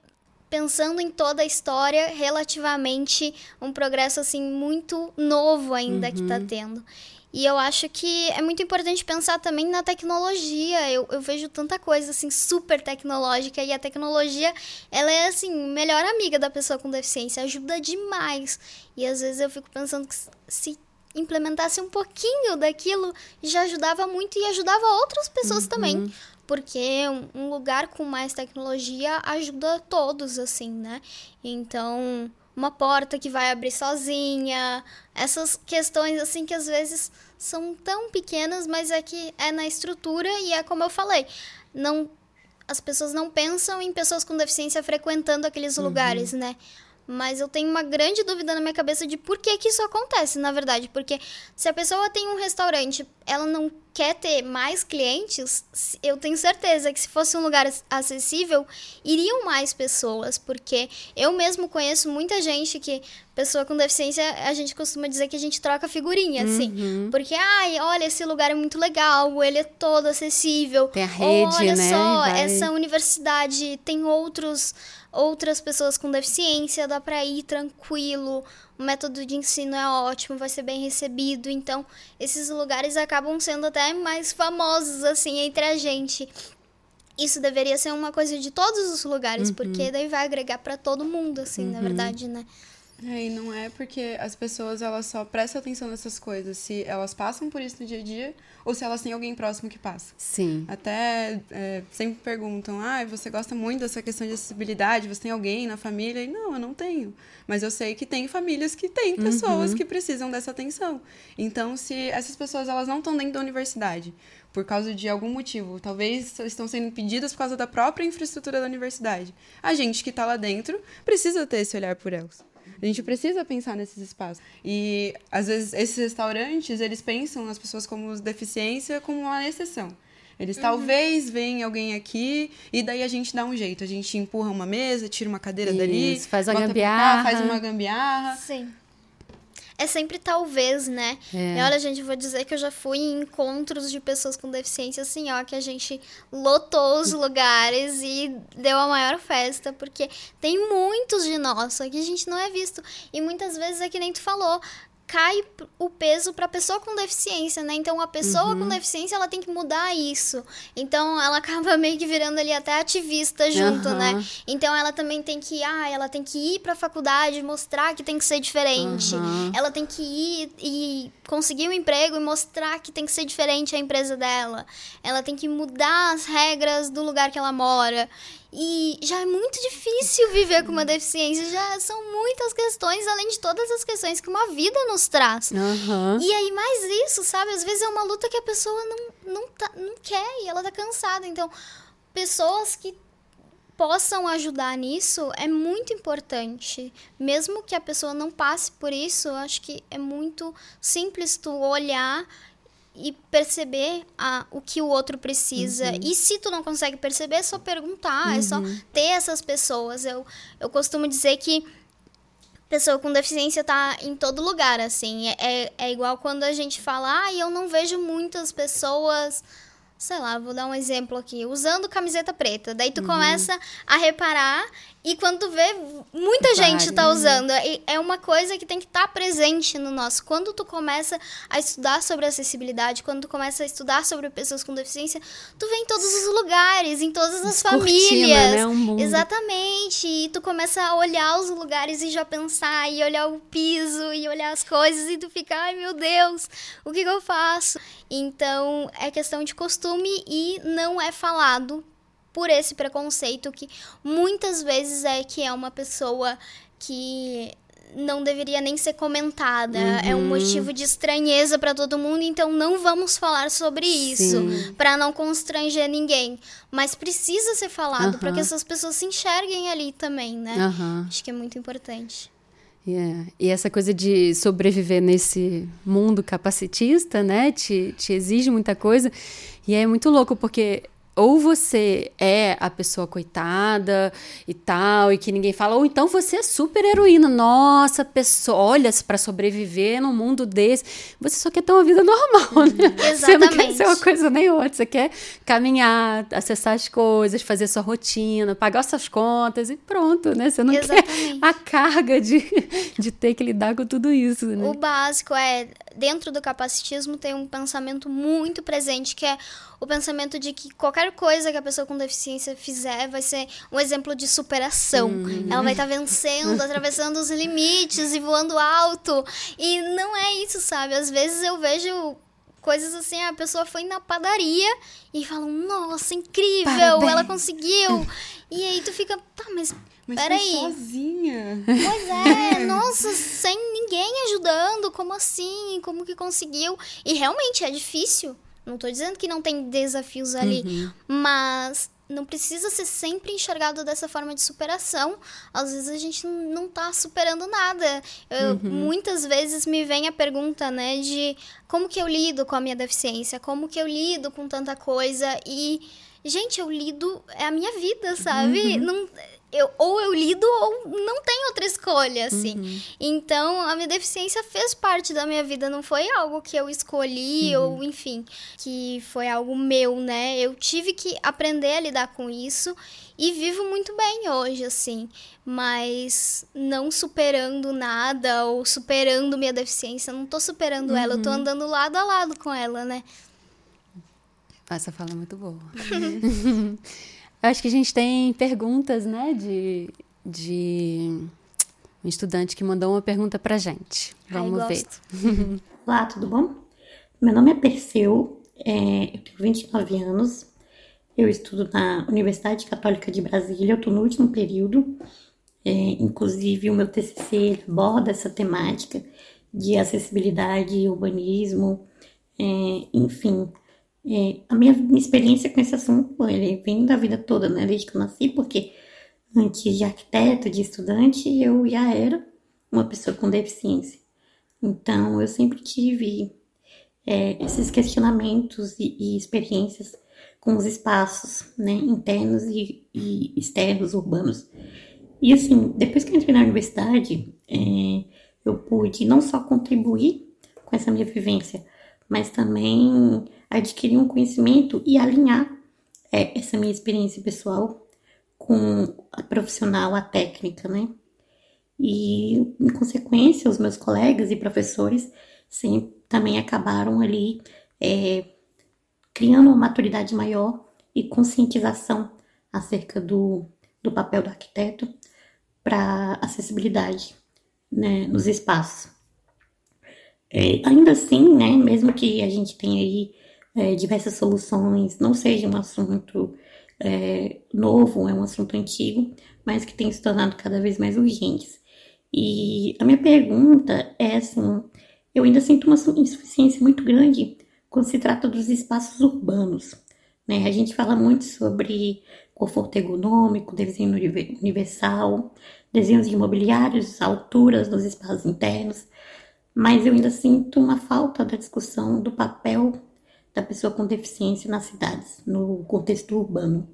Speaker 2: pensando em toda a história, relativamente um progresso assim muito novo ainda uhum. que está tendo. E eu acho que é muito importante pensar também na tecnologia. Eu, eu vejo tanta coisa assim super tecnológica e a tecnologia, ela é assim, melhor amiga da pessoa com deficiência, ajuda demais. E às vezes eu fico pensando que se implementasse um pouquinho daquilo já ajudava muito e ajudava outras pessoas uhum. também porque um lugar com mais tecnologia ajuda todos, assim, né? Então, uma porta que vai abrir sozinha, essas questões, assim, que às vezes são tão pequenas, mas é que é na estrutura e é como eu falei, não as pessoas não pensam em pessoas com deficiência frequentando aqueles uhum. lugares, né? Mas eu tenho uma grande dúvida na minha cabeça de por que, que isso acontece, na verdade. Porque se a pessoa tem um restaurante, ela não quer ter mais clientes, eu tenho certeza que se fosse um lugar acessível, iriam mais pessoas. Porque eu mesmo conheço muita gente que, pessoa com deficiência, a gente costuma dizer que a gente troca figurinha, assim. Uhum. Porque, ai, olha, esse lugar é muito legal, ele é todo acessível.
Speaker 1: Tem a rede,
Speaker 2: olha
Speaker 1: né?
Speaker 2: Olha só, Vai... essa universidade tem outros outras pessoas com deficiência, dá para ir tranquilo, o método de ensino é ótimo, vai ser bem recebido. Então, esses lugares acabam sendo até mais famosos assim entre a gente. Isso deveria ser uma coisa de todos os lugares, uhum. porque daí vai agregar para todo mundo, assim, uhum. na verdade, né?
Speaker 3: É, e não é porque as pessoas elas só prestam atenção nessas coisas se elas passam por isso no dia a dia ou se elas têm alguém próximo que passa.
Speaker 1: Sim.
Speaker 3: Até é, sempre perguntam: ah, você gosta muito dessa questão de acessibilidade? Você tem alguém na família? E não, eu não tenho. Mas eu sei que tem famílias que têm pessoas uhum. que precisam dessa atenção. Então, se essas pessoas elas não estão dentro da universidade por causa de algum motivo, talvez estão sendo impedidas por causa da própria infraestrutura da universidade, a gente que está lá dentro precisa ter esse olhar por elas. A gente precisa pensar nesses espaços. E, às vezes, esses restaurantes, eles pensam nas pessoas como deficiência como uma exceção. Eles uhum. talvez veem alguém aqui e daí a gente dá um jeito. A gente empurra uma mesa, tira uma cadeira Isso, dali,
Speaker 1: faz uma gambiarra.
Speaker 3: Cá, faz uma gambiarra.
Speaker 2: Sim é sempre talvez, né? É. E olha, gente, vou dizer que eu já fui em encontros de pessoas com deficiência, assim, ó, que a gente lotou os lugares e deu a maior festa, porque tem muitos de nós, só que a gente não é visto. E muitas vezes é que nem tu falou, cai o peso para a pessoa com deficiência, né? Então a pessoa uhum. com deficiência ela tem que mudar isso. Então ela acaba meio que virando ali até ativista junto, uhum. né? Então ela também tem que, ah, ela tem que ir para a faculdade mostrar que tem que ser diferente. Uhum. Ela tem que ir e conseguir um emprego e mostrar que tem que ser diferente a empresa dela. Ela tem que mudar as regras do lugar que ela mora. E já é muito difícil viver com uma deficiência, já são muitas questões, além de todas as questões que uma vida nos traz.
Speaker 1: Uhum.
Speaker 2: E aí, mais isso, sabe? Às vezes é uma luta que a pessoa não, não, tá, não quer e ela tá cansada. Então, pessoas que possam ajudar nisso é muito importante. Mesmo que a pessoa não passe por isso, eu acho que é muito simples tu olhar e perceber a, o que o outro precisa. Uhum. E se tu não consegue perceber, é só perguntar, uhum. é só uhum. ter essas pessoas. Eu, eu costumo dizer que pessoa com deficiência tá em todo lugar, assim. É, é, é igual quando a gente fala, ah, eu não vejo muitas pessoas sei lá, vou dar um exemplo aqui, usando camiseta preta. Daí tu uhum. começa a reparar e quando tu vê, muita gente tá usando. E é uma coisa que tem que estar tá presente no nosso. Quando tu começa a estudar sobre acessibilidade, quando tu começa a estudar sobre pessoas com deficiência, tu vê em todos os lugares, em todas as famílias.
Speaker 1: Né? Um
Speaker 2: Exatamente. E tu começa a olhar os lugares e já pensar, e olhar o piso, e olhar as coisas, e tu fica, ai meu Deus, o que, que eu faço? Então, é questão de costume e não é falado por esse preconceito que muitas vezes é que é uma pessoa que não deveria nem ser comentada. Uhum. É um uhum. motivo de estranheza para todo mundo, então não vamos falar sobre isso para não constranger ninguém. Mas precisa ser falado uhum. para que essas pessoas se enxerguem ali também, né?
Speaker 1: Uhum.
Speaker 2: Acho que é muito importante.
Speaker 1: Yeah. E essa coisa de sobreviver nesse mundo capacitista, né, te, te exige muita coisa. E é muito louco, porque ou você é a pessoa coitada e tal, e que ninguém fala, ou então você é super heroína. Nossa, pessoa, olha, para sobreviver num mundo desse, você só quer ter uma vida normal, né?
Speaker 2: Exatamente.
Speaker 1: Você não quer ser uma coisa nem outra, você quer caminhar, acessar as coisas, fazer sua rotina, pagar suas contas e pronto, né? Você não Exatamente. quer a carga de, de ter que lidar com tudo isso, né?
Speaker 2: O básico é, dentro do capacitismo tem um pensamento muito presente que é o pensamento de que qualquer coisa que a pessoa com deficiência fizer vai ser um exemplo de superação. Uhum. Ela vai estar tá vencendo, atravessando os limites e voando alto. E não é isso, sabe? Às vezes eu vejo coisas assim, a pessoa foi na padaria e falam, nossa, incrível, Parabéns. ela conseguiu. E aí tu fica, tá, mas
Speaker 3: mas
Speaker 2: Peraí.
Speaker 3: sozinha.
Speaker 2: Pois é, nossa, sem ninguém ajudando, como assim? Como que conseguiu? E realmente é difícil. Não estou dizendo que não tem desafios ali, uhum. mas não precisa ser sempre enxergado dessa forma de superação. Às vezes a gente não está superando nada. Eu, uhum. Muitas vezes me vem a pergunta, né, de como que eu lido com a minha deficiência, como que eu lido com tanta coisa e gente, eu lido é a minha vida, sabe? Uhum. Não eu, ou eu lido ou não tem outra escolha, assim. Uhum. Então, a minha deficiência fez parte da minha vida, não foi algo que eu escolhi uhum. ou, enfim, que foi algo meu, né? Eu tive que aprender a lidar com isso e vivo muito bem hoje, assim. Mas não superando nada ou superando minha deficiência, não tô superando uhum. ela, eu tô uhum. andando lado a lado com ela, né?
Speaker 1: Essa fala é muito boa. Acho que a gente tem perguntas, né, de, de um estudante que mandou uma pergunta pra gente. Vamos
Speaker 2: Ai,
Speaker 1: ver.
Speaker 4: Olá, tudo bom? Meu nome é Perseu, é, eu tenho 29 anos, eu estudo na Universidade Católica de Brasília, eu estou no último período, é, inclusive o meu TCC aborda essa temática de acessibilidade, urbanismo, é, enfim. É, a minha, experiência com esse assunto ele vem da vida toda, né? Desde que eu nasci, porque antes de arquiteto, de estudante, eu já era uma pessoa com deficiência. Então, eu sempre tive é, esses questionamentos e, e, experiências com os espaços né, internos e, e, externos, urbanos. E assim, depois que eu entrei na universidade, é, eu pude não só contribuir com essa minha vivência, mas também adquirir um conhecimento e alinhar é, essa minha experiência pessoal com a profissional, a técnica, né? E, em consequência, os meus colegas e professores também acabaram ali é, criando uma maturidade maior e conscientização acerca do, do papel do arquiteto para acessibilidade né, nos espaços. É, ainda assim, né, mesmo que a gente tenha aí é, diversas soluções, não seja um assunto é, novo, é um assunto antigo, mas que tem se tornado cada vez mais urgentes. E a minha pergunta é assim, eu ainda sinto uma insuficiência muito grande quando se trata dos espaços urbanos. Né? A gente fala muito sobre conforto ergonômico, desenho universal, desenhos de imobiliários, alturas nos espaços internos, mas eu ainda sinto uma falta da discussão do papel da pessoa com deficiência nas cidades, no contexto urbano.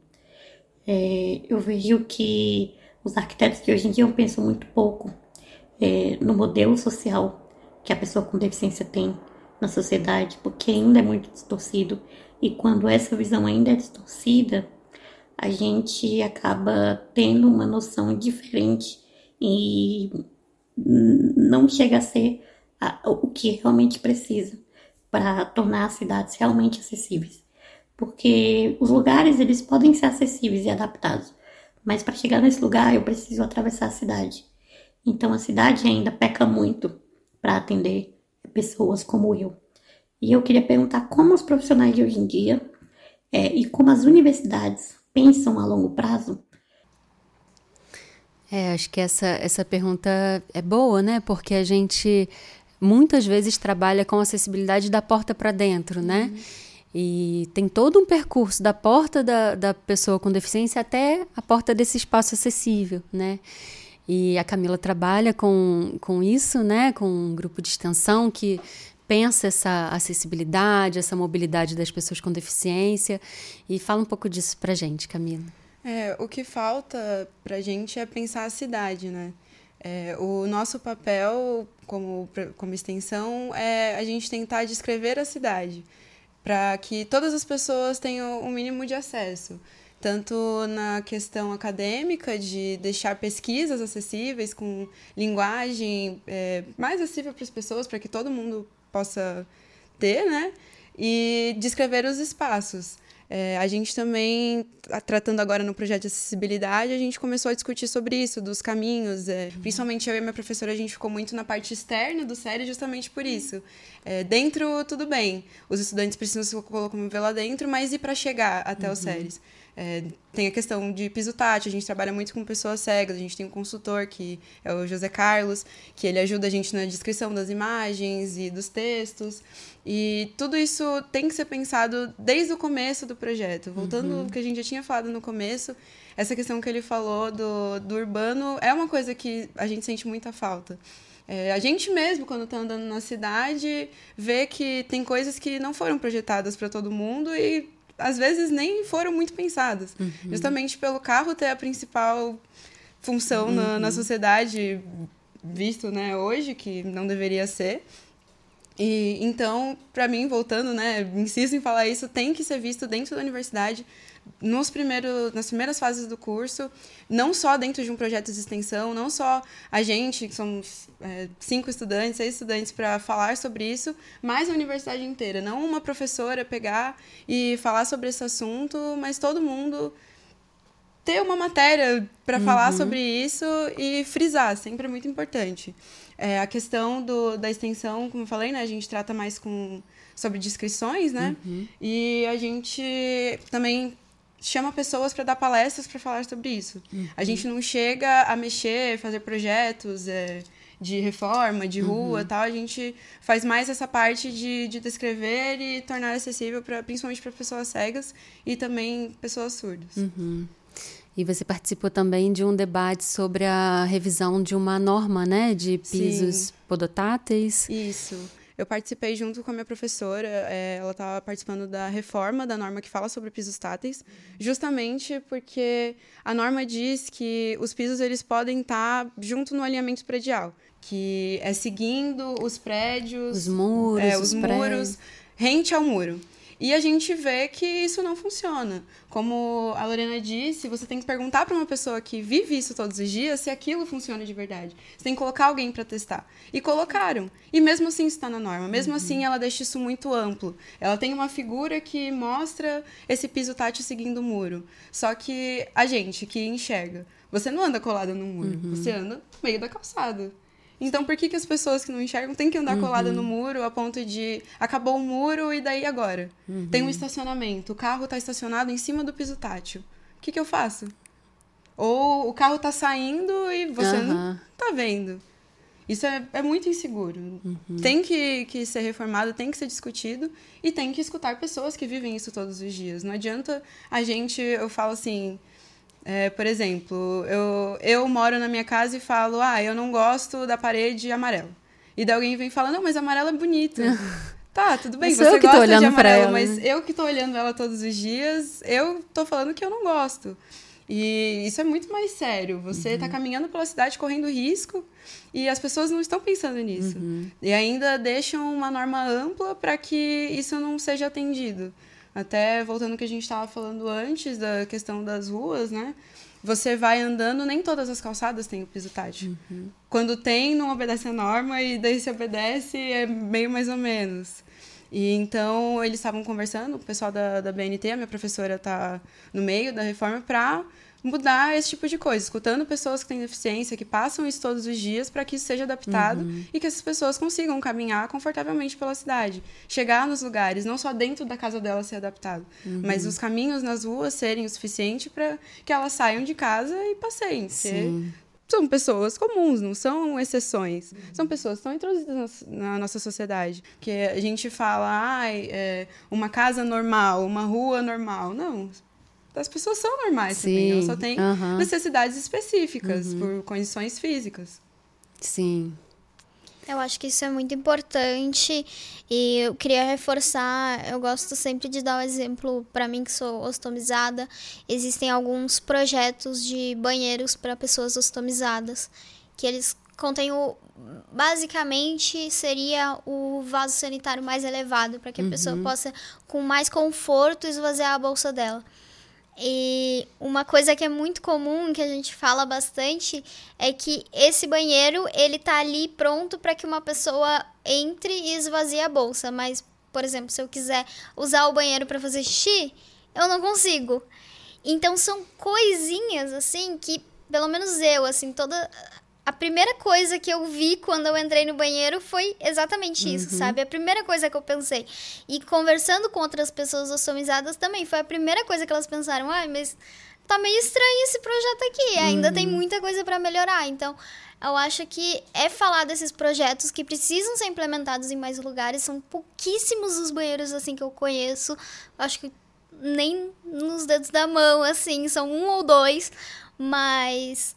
Speaker 4: É, eu vejo que os arquitetos de hoje em dia pensam muito pouco é, no modelo social que a pessoa com deficiência tem na sociedade, porque ainda é muito distorcido. E quando essa visão ainda é distorcida, a gente acaba tendo uma noção diferente e não chega a ser a, o que realmente precisa para tornar as cidades realmente acessíveis. Porque os lugares eles podem ser acessíveis e adaptados, mas para chegar nesse lugar eu preciso atravessar a cidade. Então a cidade ainda peca muito para atender pessoas como eu. E eu queria perguntar como os profissionais de hoje em dia é, e como as universidades pensam a longo prazo.
Speaker 1: É, acho que essa, essa pergunta é boa, né? Porque a gente muitas vezes trabalha com acessibilidade da porta para dentro, né? Uhum. E tem todo um percurso da porta da, da pessoa com deficiência até a porta desse espaço acessível, né? E a Camila trabalha com, com isso, né? Com um grupo de extensão que pensa essa acessibilidade, essa mobilidade das pessoas com deficiência. E fala um pouco disso pra gente, Camila.
Speaker 3: É, o que falta pra gente é pensar a cidade, né? É, o nosso papel como, como extensão é a gente tentar descrever a cidade para que todas as pessoas tenham o um mínimo de acesso tanto na questão acadêmica de deixar pesquisas acessíveis com linguagem é, mais acessível para as pessoas para que todo mundo possa ter, né? E descrever os espaços. É, a gente também, tratando agora no projeto de acessibilidade, a gente começou a discutir sobre isso, dos caminhos. É, uhum. Principalmente eu e minha professora, a gente ficou muito na parte externa do série justamente por isso. É, dentro, tudo bem. Os estudantes precisam se locomover lá dentro, mas e para chegar até uhum. os séries? É, tem a questão de piso tátil, a gente trabalha muito com pessoas cegas, a gente tem um consultor que é o José Carlos, que ele ajuda a gente na descrição das imagens e dos textos. E tudo isso tem que ser pensado desde o começo do projeto. Voltando uhum. ao que a gente já tinha falado no começo, essa questão que ele falou do, do urbano é uma coisa que a gente sente muita falta. É, a gente mesmo, quando está andando na cidade, vê que tem coisas que não foram projetadas para todo mundo e às vezes nem foram muito pensadas. Uhum. Justamente pelo carro ter a principal função uhum. na, na sociedade, visto né, hoje, que não deveria ser. E então, para mim, voltando, né, insisto em falar isso, tem que ser visto dentro da universidade, nos primeiros, nas primeiras fases do curso, não só dentro de um projeto de extensão, não só a gente, que somos é, cinco estudantes, seis estudantes, para falar sobre isso, mas a universidade inteira. Não uma professora pegar e falar sobre esse assunto, mas todo mundo ter uma matéria para uhum. falar sobre isso e frisar, sempre é muito importante. É, a questão do, da extensão, como eu falei, né, a gente trata mais com sobre descrições, né? Uhum. E a gente também chama pessoas para dar palestras para falar sobre isso. Uhum. A gente não chega a mexer, fazer projetos é, de reforma, de rua uhum. tal. A gente faz mais essa parte de, de descrever e tornar acessível, pra, principalmente para pessoas cegas e também pessoas surdas.
Speaker 1: Uhum. E você participou também de um debate sobre a revisão de uma norma, né, de pisos Sim. podotáteis.
Speaker 3: Isso. Eu participei junto com a minha professora, é, ela estava participando da reforma da norma que fala sobre pisos táteis, justamente porque a norma diz que os pisos eles podem estar tá junto no alinhamento predial, que é seguindo os prédios,
Speaker 1: os muros,
Speaker 3: é, os, os muros, rente ao muro. E a gente vê que isso não funciona. Como a Lorena disse, você tem que perguntar para uma pessoa que vive isso todos os dias se aquilo funciona de verdade. Você tem que colocar alguém para testar. E colocaram. E mesmo assim está na norma. Mesmo uhum. assim, ela deixa isso muito amplo. Ela tem uma figura que mostra esse piso tátil seguindo o muro. Só que a gente que enxerga, você não anda colada no muro, uhum. você anda no meio da calçada. Então, por que, que as pessoas que não enxergam têm que andar uhum. colada no muro a ponto de acabou o muro e daí agora? Uhum. Tem um estacionamento, o carro está estacionado em cima do piso tátil. O que, que eu faço? Ou o carro está saindo e você uhum. não está vendo. Isso é, é muito inseguro. Uhum. Tem que, que ser reformado, tem que ser discutido e tem que escutar pessoas que vivem isso todos os dias. Não adianta a gente, eu falo assim, é, por exemplo, eu, eu moro na minha casa e falo, ah, eu não gosto da parede amarela. E daí alguém vem e fala, não, mas amarela é bonita. tá, tudo bem, você gosta de amarela, ela, mas né? eu que tô olhando ela todos os dias, eu tô falando que eu não gosto. E isso é muito mais sério. Você está uhum. caminhando pela cidade correndo risco e as pessoas não estão pensando nisso. Uhum. E ainda deixam uma norma ampla para que isso não seja atendido. Até voltando ao que a gente estava falando antes da questão das ruas, né? Você vai andando, nem todas as calçadas têm o piso tátil. Uhum. Quando tem, não obedece a norma, e daí se obedece, é meio mais ou menos. E então eles estavam conversando, o pessoal da, da BNT, a minha professora está no meio da reforma, para mudar esse tipo de coisa, escutando pessoas que têm deficiência, que passam isso todos os dias, para que isso seja adaptado uhum. e que essas pessoas consigam caminhar confortavelmente pela cidade, chegar nos lugares, não só dentro da casa dela ser adaptado, uhum. mas os caminhos nas ruas serem o suficiente para que elas saiam de casa e passeiem. Sim. São pessoas comuns, não são exceções. São pessoas que estão introduzidas na nossa sociedade. Que a gente fala, ah, é uma casa normal, uma rua normal. Não, as pessoas são normais Sim. também, elas só têm uhum. necessidades específicas uhum. por condições físicas.
Speaker 1: Sim.
Speaker 2: Eu acho que isso é muito importante e eu queria reforçar, eu gosto sempre de dar o um exemplo para mim que sou ostomizada. Existem alguns projetos de banheiros para pessoas ostomizadas, que eles contêm o basicamente seria o vaso sanitário mais elevado para que a uhum. pessoa possa com mais conforto esvaziar a bolsa dela. E uma coisa que é muito comum, que a gente fala bastante, é que esse banheiro, ele tá ali pronto para que uma pessoa entre e esvazie a bolsa, mas, por exemplo, se eu quiser usar o banheiro para fazer xixi, eu não consigo. Então são coisinhas assim que, pelo menos eu, assim, toda a primeira coisa que eu vi quando eu entrei no banheiro foi exatamente isso, uhum. sabe? A primeira coisa que eu pensei. E conversando com outras pessoas ostomizadas também, foi a primeira coisa que elas pensaram: ai, ah, mas tá meio estranho esse projeto aqui, ainda uhum. tem muita coisa para melhorar. Então, eu acho que é falar desses projetos que precisam ser implementados em mais lugares. São pouquíssimos os banheiros assim que eu conheço. Acho que nem nos dedos da mão, assim, são um ou dois, mas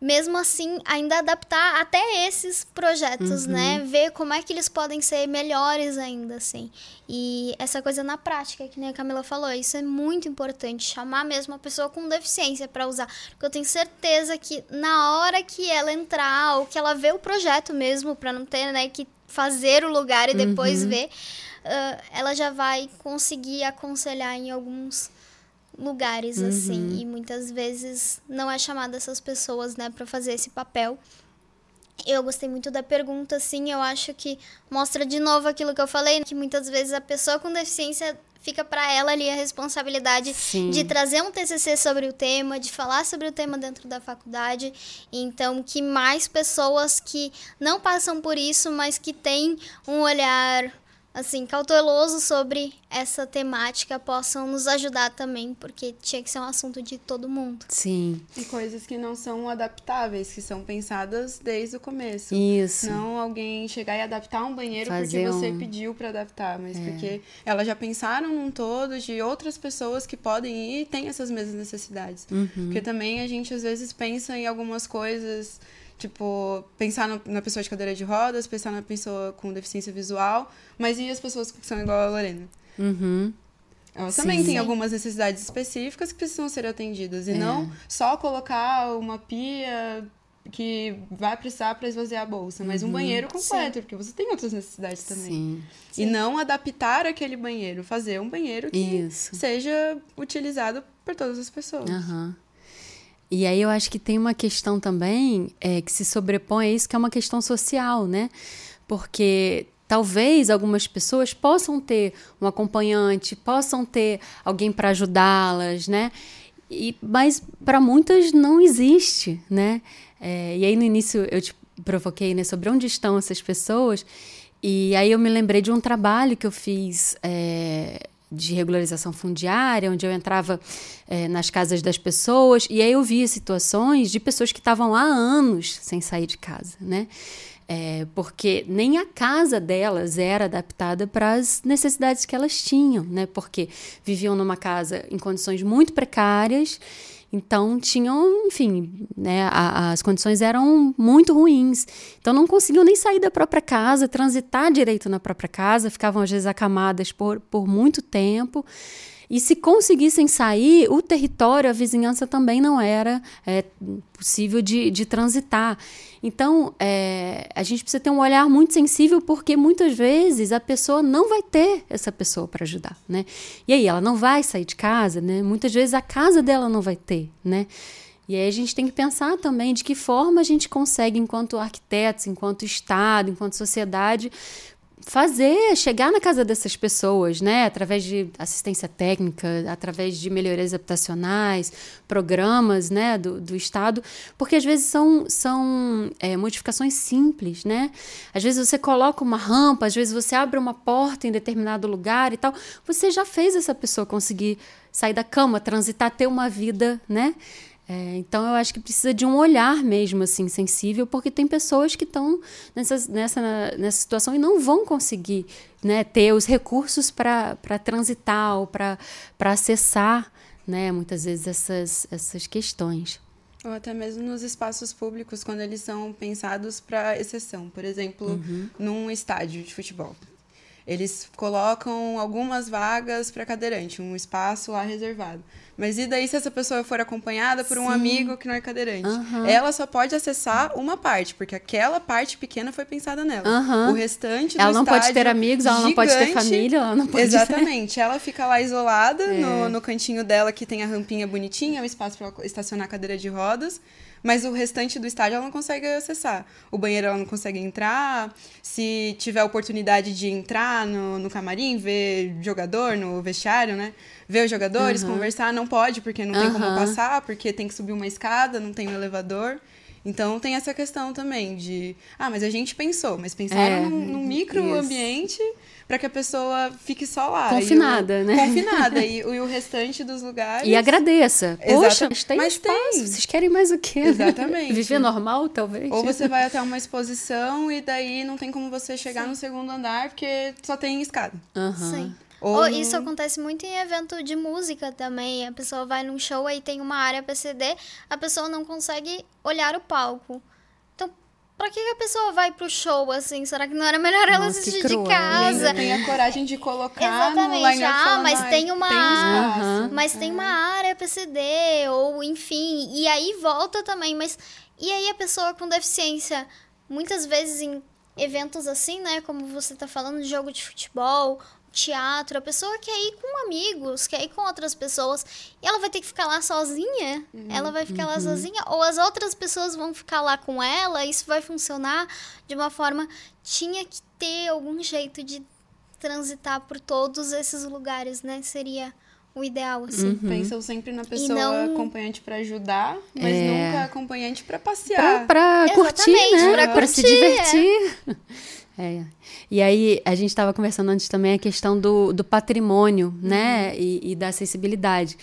Speaker 2: mesmo assim, ainda adaptar até esses projetos, uhum. né? Ver como é que eles podem ser melhores ainda, assim. E essa coisa na prática, que nem a Camila falou, isso é muito importante. Chamar mesmo a pessoa com deficiência para usar. Porque eu tenho certeza que na hora que ela entrar, ou que ela vê o projeto mesmo, para não ter, né, que fazer o lugar e depois uhum. ver, uh, ela já vai conseguir aconselhar em alguns lugares, uhum. assim. E muitas vezes não é chamada essas pessoas, né, para fazer esse papel. Eu gostei muito da pergunta, assim, eu acho que mostra de novo aquilo que eu falei, que muitas vezes a pessoa com deficiência fica para ela ali a responsabilidade
Speaker 1: Sim.
Speaker 2: de trazer um TCC sobre o tema, de falar sobre o tema dentro da faculdade. Então, que mais pessoas que não passam por isso, mas que têm um olhar assim, cauteloso sobre essa temática possam nos ajudar também, porque tinha que ser um assunto de todo mundo.
Speaker 1: Sim.
Speaker 3: E coisas que não são adaptáveis, que são pensadas desde o começo.
Speaker 1: Isso.
Speaker 3: Não alguém chegar e adaptar um banheiro
Speaker 1: Fazer
Speaker 3: porque você
Speaker 1: um-
Speaker 3: pediu pra adaptar, mas porque elas já pensaram num todo de outras pessoas que podem ir e têm essas mesmas necessidades.
Speaker 1: Uhum.
Speaker 3: Porque também a gente às vezes pensa em algumas coisas, tipo, pensar no- na pessoa de cadeira de rodas, pensar na pessoa com deficiência visual, mas e as pessoas que são igual a Lorena?
Speaker 1: Uhum.
Speaker 3: Elas
Speaker 1: Sim.
Speaker 3: também têm
Speaker 2: Sim.
Speaker 3: algumas necessidades específicas que precisam ser atendidas. E
Speaker 1: É.
Speaker 3: não só colocar uma pia que vai precisar para esvaziar a bolsa, mas um banheiro completo, porque você tem outras necessidades também.
Speaker 1: Sim.
Speaker 3: E não adaptar aquele banheiro, fazer um banheiro que
Speaker 1: Isso.
Speaker 3: seja utilizado por todas as pessoas.
Speaker 1: Aham. E aí eu acho que tem uma questão também é, que se sobrepõe a isso, que é uma questão social, né? Porque talvez algumas pessoas possam ter um acompanhante, possam ter alguém para ajudá-las, né? E, mas para muitas não existe, né? É, e aí no início eu te provoquei né, sobre onde estão essas pessoas. E aí eu me lembrei de um trabalho que eu fiz é, de regularização fundiária, onde eu entrava é, nas casas das pessoas e aí eu via situações de pessoas que estavam há anos sem sair de casa, né? É, porque nem a casa delas era adaptada para as necessidades que elas tinham, né? Porque viviam numa casa em condições muito precárias, então tinham, enfim, né? a- as condições eram muito ruins. Então não conseguiam nem sair da própria casa, transitar direito na própria casa, ficavam às vezes acamadas por, por muito tempo. E se conseguissem sair, o território, a vizinhança também não era é, possível de, de transitar. Então, é, a gente precisa ter um olhar muito sensível, porque muitas vezes a pessoa não vai ter essa pessoa para ajudar, né? E aí, ela não vai sair de casa, né? Muitas vezes a casa dela não vai ter, né? E aí a gente tem que pensar também de que forma a gente consegue, enquanto arquitetos, enquanto Estado, enquanto sociedade, fazer, chegar na casa dessas pessoas, né? Através de assistência técnica, através de melhorias habitacionais, programas, né? Do, do Estado, porque às vezes são, são é, modificações simples, né? Às vezes você coloca uma rampa, às vezes você abre uma porta em determinado lugar e tal, você já fez essa pessoa conseguir sair da cama, transitar, ter uma vida, né? É, então eu acho que precisa de um olhar mesmo assim sensível, porque tem pessoas que estão nessa, nessa, nessa situação e não vão conseguir né, ter os recursos para transitar ou para acessar né, muitas vezes essas, essas questões.
Speaker 3: Ou até mesmo nos espaços públicos, quando eles são pensados para exceção. Por exemplo, num estádio de futebol. Eles colocam algumas vagas para cadeirante, um espaço lá reservado. Mas e daí se essa pessoa for acompanhada por um
Speaker 1: Sim.
Speaker 3: amigo que não é cadeirante?
Speaker 1: Aham.
Speaker 3: Ela só pode acessar uma parte, porque aquela parte pequena foi pensada nela.
Speaker 1: Aham.
Speaker 3: O restante
Speaker 1: Ela não pode ter amigos, ela não pode ter
Speaker 3: gigante,
Speaker 1: família, ela não pode
Speaker 3: Exatamente. Ela fica lá isolada
Speaker 1: É.
Speaker 3: no, no cantinho dela que tem a rampinha bonitinha, o espaço para estacionar a cadeira de rodas. Mas o restante do estádio ela não consegue acessar. O banheiro ela não consegue entrar. Se tiver oportunidade de entrar no, no camarim, ver jogador no vestiário, né? Ver os jogadores, conversar, não pode, porque não tem como passar, porque tem que subir uma escada, não tem um elevador. Então tem essa questão também de. Ah, mas a gente pensou, mas pensaram
Speaker 1: É,
Speaker 3: num, num micro
Speaker 1: isso.
Speaker 3: Para que a pessoa fique só lá.
Speaker 1: Confinada,
Speaker 3: E o-
Speaker 1: né?
Speaker 3: Confinada. E, o- e o restante dos lugares.
Speaker 1: E agradeça. Poxa, mas tem
Speaker 3: mas
Speaker 1: espaço.
Speaker 3: tem.
Speaker 1: Vocês querem mais o quê?
Speaker 3: Exatamente.
Speaker 1: Viver normal, talvez?
Speaker 3: Ou você vai até uma exposição e daí não tem como você chegar no segundo andar porque só tem escada.
Speaker 1: Aham.
Speaker 2: Sim.
Speaker 3: Ou
Speaker 2: isso acontece muito em evento de música também. A pessoa vai num show aí tem uma área PCD, a pessoa não consegue olhar o palco. Pra que a pessoa vai pro show assim? Será que não era melhor ela
Speaker 1: Nossa,
Speaker 2: assistir de casa?
Speaker 3: tem a coragem de colocar
Speaker 2: Exatamente.
Speaker 3: no
Speaker 2: Ah, mas tem uma-
Speaker 3: espaço.
Speaker 2: Mas tem uma área PCD, ou enfim. E aí volta também, mas. E aí a pessoa com deficiência, muitas vezes em eventos assim, né? Como você tá falando jogo de futebol, teatro, a pessoa quer ir com amigos, quer ir com outras pessoas. E ela vai ter que ficar lá sozinha? Ela vai ficar lá sozinha? Ou as outras pessoas vão ficar lá com ela? Isso vai funcionar de uma forma. Tinha que ter algum jeito de transitar por todos esses lugares, né? Seria o ideal, assim.
Speaker 3: Uhum. Pensam sempre na pessoa não... acompanhante para ajudar, mas é... nunca acompanhante para
Speaker 1: Pra,
Speaker 3: passear.
Speaker 1: pra curtir, né? Pra, curtir, pra se divertir. É. é. E aí, a gente estava conversando antes também a questão do, do patrimônio, né? Uhum. E, e da acessibilidade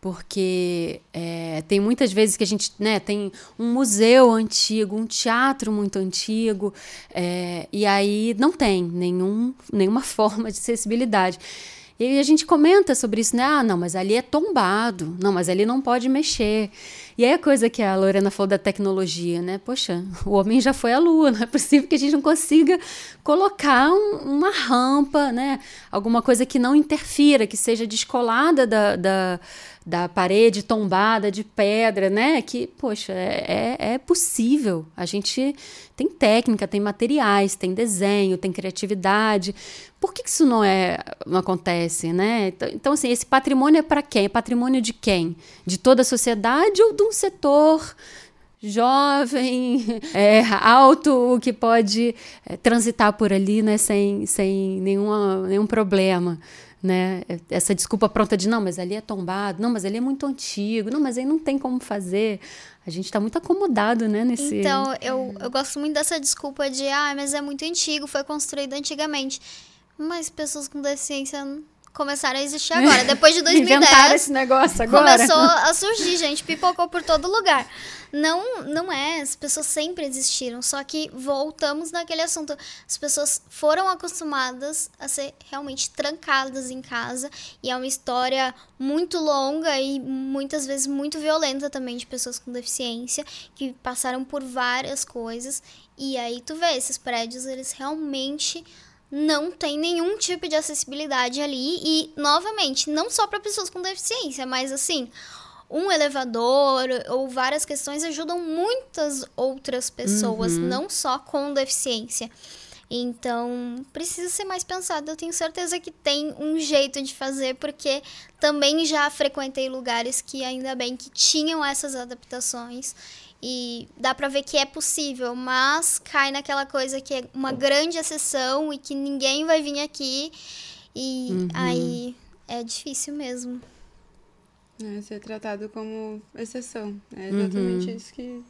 Speaker 1: porque é, tem muitas vezes que a gente né, tem um museu antigo, um teatro muito antigo, é, e aí não tem nenhum, nenhuma forma de acessibilidade. E aí a gente comenta sobre isso, né? Ah, não, mas ali é tombado, não, mas ali não pode mexer. E aí a coisa que a Lorena falou da tecnologia, né? Poxa, o homem já foi à lua, não é possível que a gente não consiga colocar um, uma rampa, né? Alguma coisa que não interfira, que seja descolada da, da da parede tombada de pedra, né? Que, poxa, é, é, é possível. A gente tem técnica, tem materiais, tem desenho, tem criatividade. Por que, isso não é não acontece, né? Então, então assim, esse patrimônio é para quem? É patrimônio de quem? De toda a sociedade ou de um setor jovem, é, alto, que pode é, transitar por ali né, sem, sem nenhuma, nenhum problema? né? Essa desculpa pronta de não, mas ali é tombado, não, mas ali é muito antigo, não, mas aí não tem como fazer. A gente está muito acomodado, né, nesse.
Speaker 2: Então, eu, eu gosto muito dessa desculpa de ah, mas é muito antigo, foi construído antigamente. Mas pessoas com deficiência começaram a existir agora. Depois de 2010.
Speaker 1: Inventaram esse negócio agora.
Speaker 2: Começou a surgir, gente. Pipocou por todo lugar. Não, não é. As pessoas sempre existiram. Só que voltamos naquele assunto. As pessoas foram acostumadas a ser realmente trancadas em casa. E é uma história muito longa e muitas vezes muito violenta também de pessoas com deficiência que passaram por várias coisas. E aí tu vê, esses prédios, eles realmente não tem nenhum tipo de acessibilidade ali e novamente não só para pessoas com deficiência mas assim um elevador ou várias questões ajudam muitas outras pessoas uhum. não só com deficiência então precisa ser mais pensado eu tenho certeza que tem um jeito de fazer porque também já frequentei lugares que ainda bem que tinham essas adaptações e dá pra ver que é possível, mas cai naquela coisa que é uma grande exceção e que ninguém vai vir aqui. E uhum. aí é difícil mesmo.
Speaker 3: É, ser tratado como exceção. É exatamente uhum. isso que,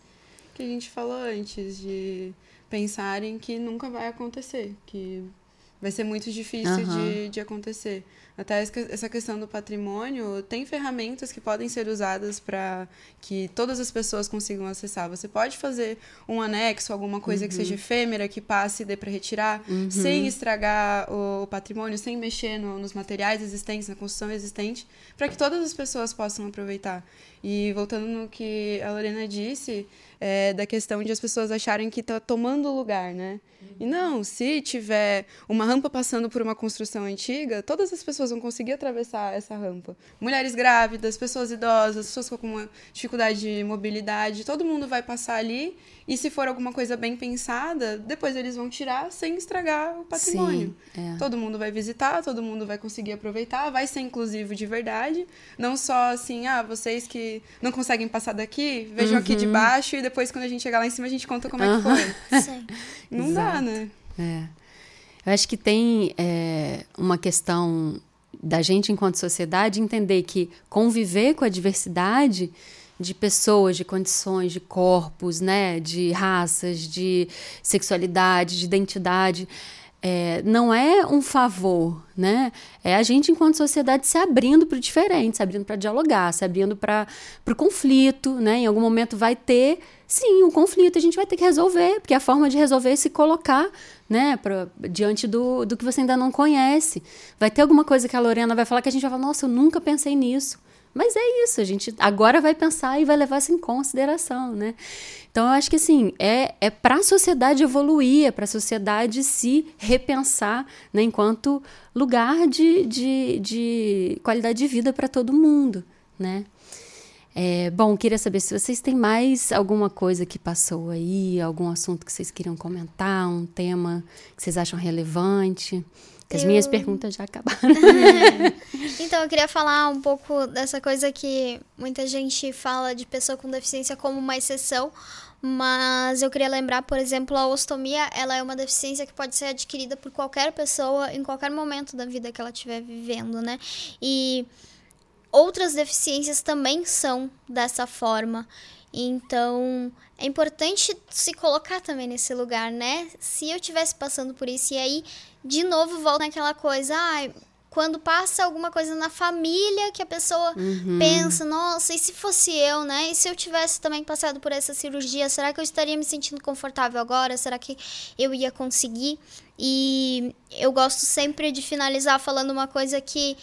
Speaker 3: que a gente falou antes, de pensarem que nunca vai acontecer, que vai ser muito difícil uhum. de, de acontecer. Até essa questão do patrimônio, tem ferramentas que podem ser usadas para que todas as pessoas consigam acessar. Você pode fazer um anexo, alguma coisa uhum. que seja uhum. efêmera, que passe e dê para retirar, uhum. sem estragar o patrimônio, sem mexer no, nos materiais existentes, na construção existente, para que todas as pessoas possam aproveitar. E voltando no que a Lorena disse, é, da questão de as pessoas acharem que está tomando lugar, né? E não, se tiver uma rampa passando por uma construção antiga, todas as pessoas vão conseguir atravessar essa rampa. Mulheres grávidas, pessoas idosas, pessoas com alguma dificuldade de mobilidade, todo mundo vai passar ali e se for alguma coisa bem pensada, depois eles vão tirar sem estragar o patrimônio. Sim, é. Todo mundo vai visitar, todo mundo vai conseguir aproveitar, vai ser inclusivo de verdade. Não só assim, ah, vocês que não conseguem passar daqui, vejam uhum. aqui de baixo e depois quando a gente chegar lá em cima a gente conta como uhum. é que foi. Sim. Não Exato. dá, né?
Speaker 1: É. Eu acho que tem é, uma questão da gente, enquanto sociedade, entender que conviver com a diversidade de pessoas, de condições, de corpos, né, de raças, de sexualidade, de identidade, é, não é um favor, né? É a gente, enquanto sociedade, se abrindo para o diferente, se abrindo para dialogar, se abrindo para o conflito, né? Em algum momento vai ter, sim, um conflito, a gente vai ter que resolver, porque a forma de resolver é se colocar, né, pra, diante do, do que você ainda não conhece. Vai ter alguma coisa que a Lorena vai falar que a gente vai falar, nossa, eu nunca pensei nisso. Mas é isso, a gente agora vai pensar e vai levar isso em consideração, né? Então eu acho que assim, é, é para a sociedade evoluir, é para a sociedade se repensar né, enquanto lugar de, de, de qualidade de vida para todo mundo, né? É, bom, queria saber se vocês têm mais alguma coisa que passou aí, algum assunto que vocês queriam comentar, um tema que vocês acham relevante. As eu... minhas perguntas já acabaram.
Speaker 2: então, eu queria falar um pouco dessa coisa que muita gente fala de pessoa com deficiência como uma exceção, mas eu queria lembrar, por exemplo, a ostomia, ela é uma deficiência que pode ser adquirida por qualquer pessoa em qualquer momento da vida que ela estiver vivendo, né? E outras deficiências também são dessa forma. Então, é importante se colocar também nesse lugar, né? Se eu tivesse passando por isso e aí de novo volta naquela coisa, ah, quando passa alguma coisa na família que a pessoa uhum. pensa, nossa, e se fosse eu, né? E se eu tivesse também passado por essa cirurgia, será que eu estaria me sentindo confortável agora? Será que eu ia conseguir? E eu gosto sempre de finalizar falando uma coisa que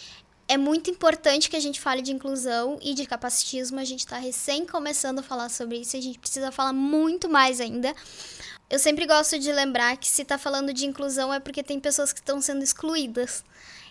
Speaker 2: é muito importante que a gente fale de inclusão e de capacitismo. A gente está recém começando a falar sobre isso, a gente precisa falar muito mais ainda. Eu sempre gosto de lembrar que se está falando de inclusão é porque tem pessoas que estão sendo excluídas.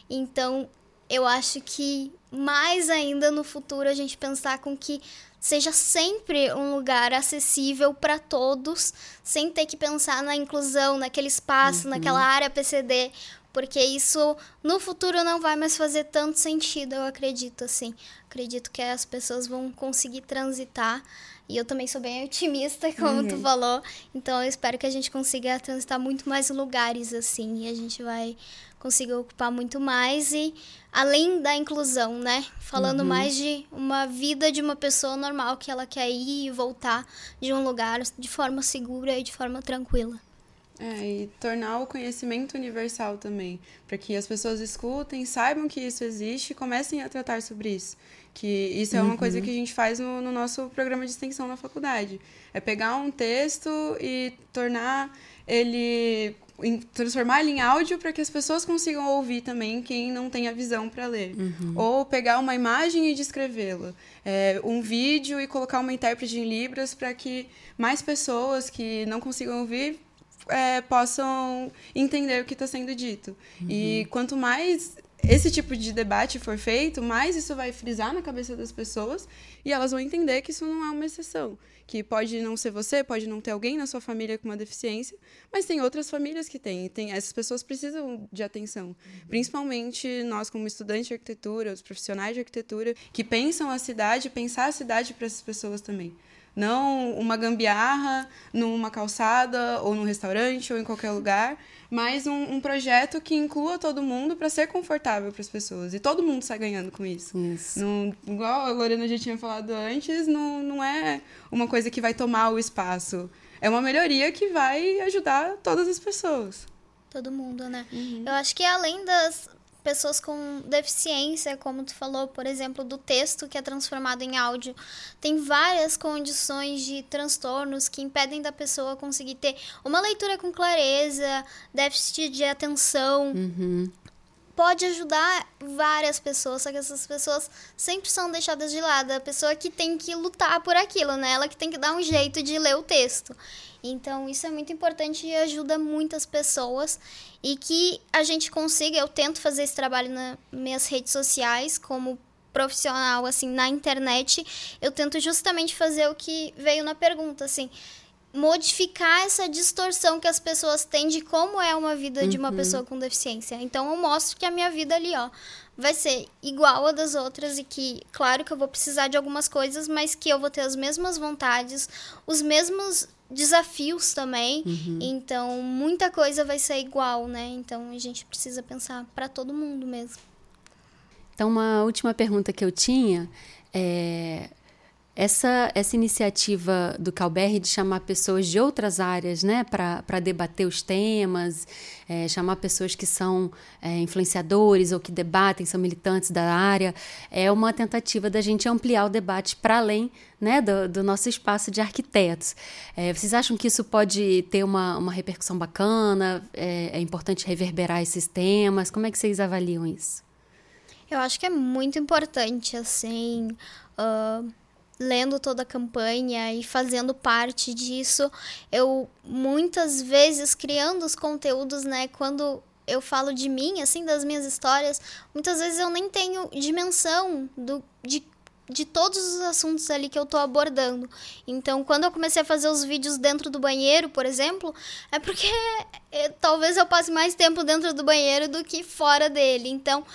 Speaker 2: Então, eu acho que mais ainda no futuro a gente pensar com que seja sempre um lugar acessível para todos, sem ter que pensar na inclusão, naquele espaço, uhum. naquela área PCD, porque isso no futuro não vai mais fazer tanto sentido, eu acredito assim. Acredito que as pessoas vão conseguir transitar e eu também sou bem otimista, como uhum. tu falou. Então eu espero que a gente consiga transitar muito mais lugares assim e a gente vai conseguir ocupar muito mais e além da inclusão, né? Falando uhum. mais de uma vida de uma pessoa normal que ela quer ir e voltar de um lugar de forma segura e de forma tranquila.
Speaker 3: É, e tornar o conhecimento universal também, para que as pessoas escutem, saibam que isso existe e comecem a tratar sobre isso. Que isso é uma uhum. coisa que a gente faz no, no, nosso programa de extensão na faculdade. É pegar um texto e tornar ele. transformar ele em áudio para que as pessoas consigam ouvir também, quem não tem a visão para ler. Uhum. Ou pegar uma imagem e descrevê-la. É, um vídeo e colocar uma intérprete em Libras para que mais pessoas que não consigam ouvir é, possam entender o que está sendo dito. Uhum. E quanto mais esse tipo de debate for feito, mais isso vai frisar na cabeça das pessoas e elas vão entender que isso não é uma exceção. Que pode não ser você, pode não ter alguém na sua família com uma deficiência, mas tem outras famílias que têm. tem essas pessoas precisam de atenção. Uhum. Principalmente nós, como estudantes de arquitetura, os profissionais de arquitetura, que pensam a cidade, pensar a cidade para essas pessoas também. Não uma gambiarra numa calçada, ou num restaurante, ou em qualquer lugar, mas um, um projeto que inclua todo mundo para ser confortável para as pessoas. E todo mundo sai ganhando com isso. isso. Não, igual a Lorena já tinha falado antes, não, não é uma coisa que vai tomar o espaço. É uma melhoria que vai ajudar todas as pessoas.
Speaker 2: Todo mundo, né? Uhum. Eu acho que além das pessoas com deficiência, como tu falou, por exemplo, do texto que é transformado em áudio. Tem várias condições de transtornos que impedem da pessoa conseguir ter uma leitura com clareza, déficit de atenção. Uhum. Pode ajudar várias pessoas, só que essas pessoas sempre são deixadas de lado. A pessoa que tem que lutar por aquilo, né? Ela que tem que dar um jeito de ler o texto. Então, isso é muito importante e ajuda muitas pessoas. E que a gente consiga, eu tento fazer esse trabalho nas minhas redes sociais, como profissional, assim, na internet. Eu tento justamente fazer o que veio na pergunta, assim modificar essa distorção que as pessoas têm de como é uma vida uhum. de uma uhum. pessoa com deficiência. Então eu mostro que a minha vida ali, ó, vai ser igual a das outras e que, claro que eu vou precisar de algumas coisas, mas que eu vou ter as mesmas vontades, os mesmos desafios também. Uhum. Então, muita coisa vai ser igual, né? Então, a gente precisa pensar para todo mundo mesmo.
Speaker 1: Então, uma última pergunta que eu tinha é essa, essa iniciativa do Calberri de chamar pessoas de outras áreas né, para debater os temas, é, chamar pessoas que são é, influenciadores ou que debatem, são militantes da área, é uma tentativa da gente ampliar o debate para além né, do, do, nosso espaço de arquitetos. É, vocês acham que isso pode ter uma, uma repercussão bacana? É, é importante reverberar esses temas? Como é que vocês avaliam isso?
Speaker 2: Eu acho que é muito importante, assim. Uh lendo toda a campanha e fazendo parte disso, eu muitas vezes criando os conteúdos, né, quando eu falo de mim, assim, das minhas histórias, muitas vezes eu nem tenho dimensão do de de todos os assuntos ali que eu tô abordando. Então, quando eu comecei a fazer os vídeos dentro do banheiro, por exemplo, é porque é, talvez eu passe mais tempo dentro do banheiro do que fora dele. Então,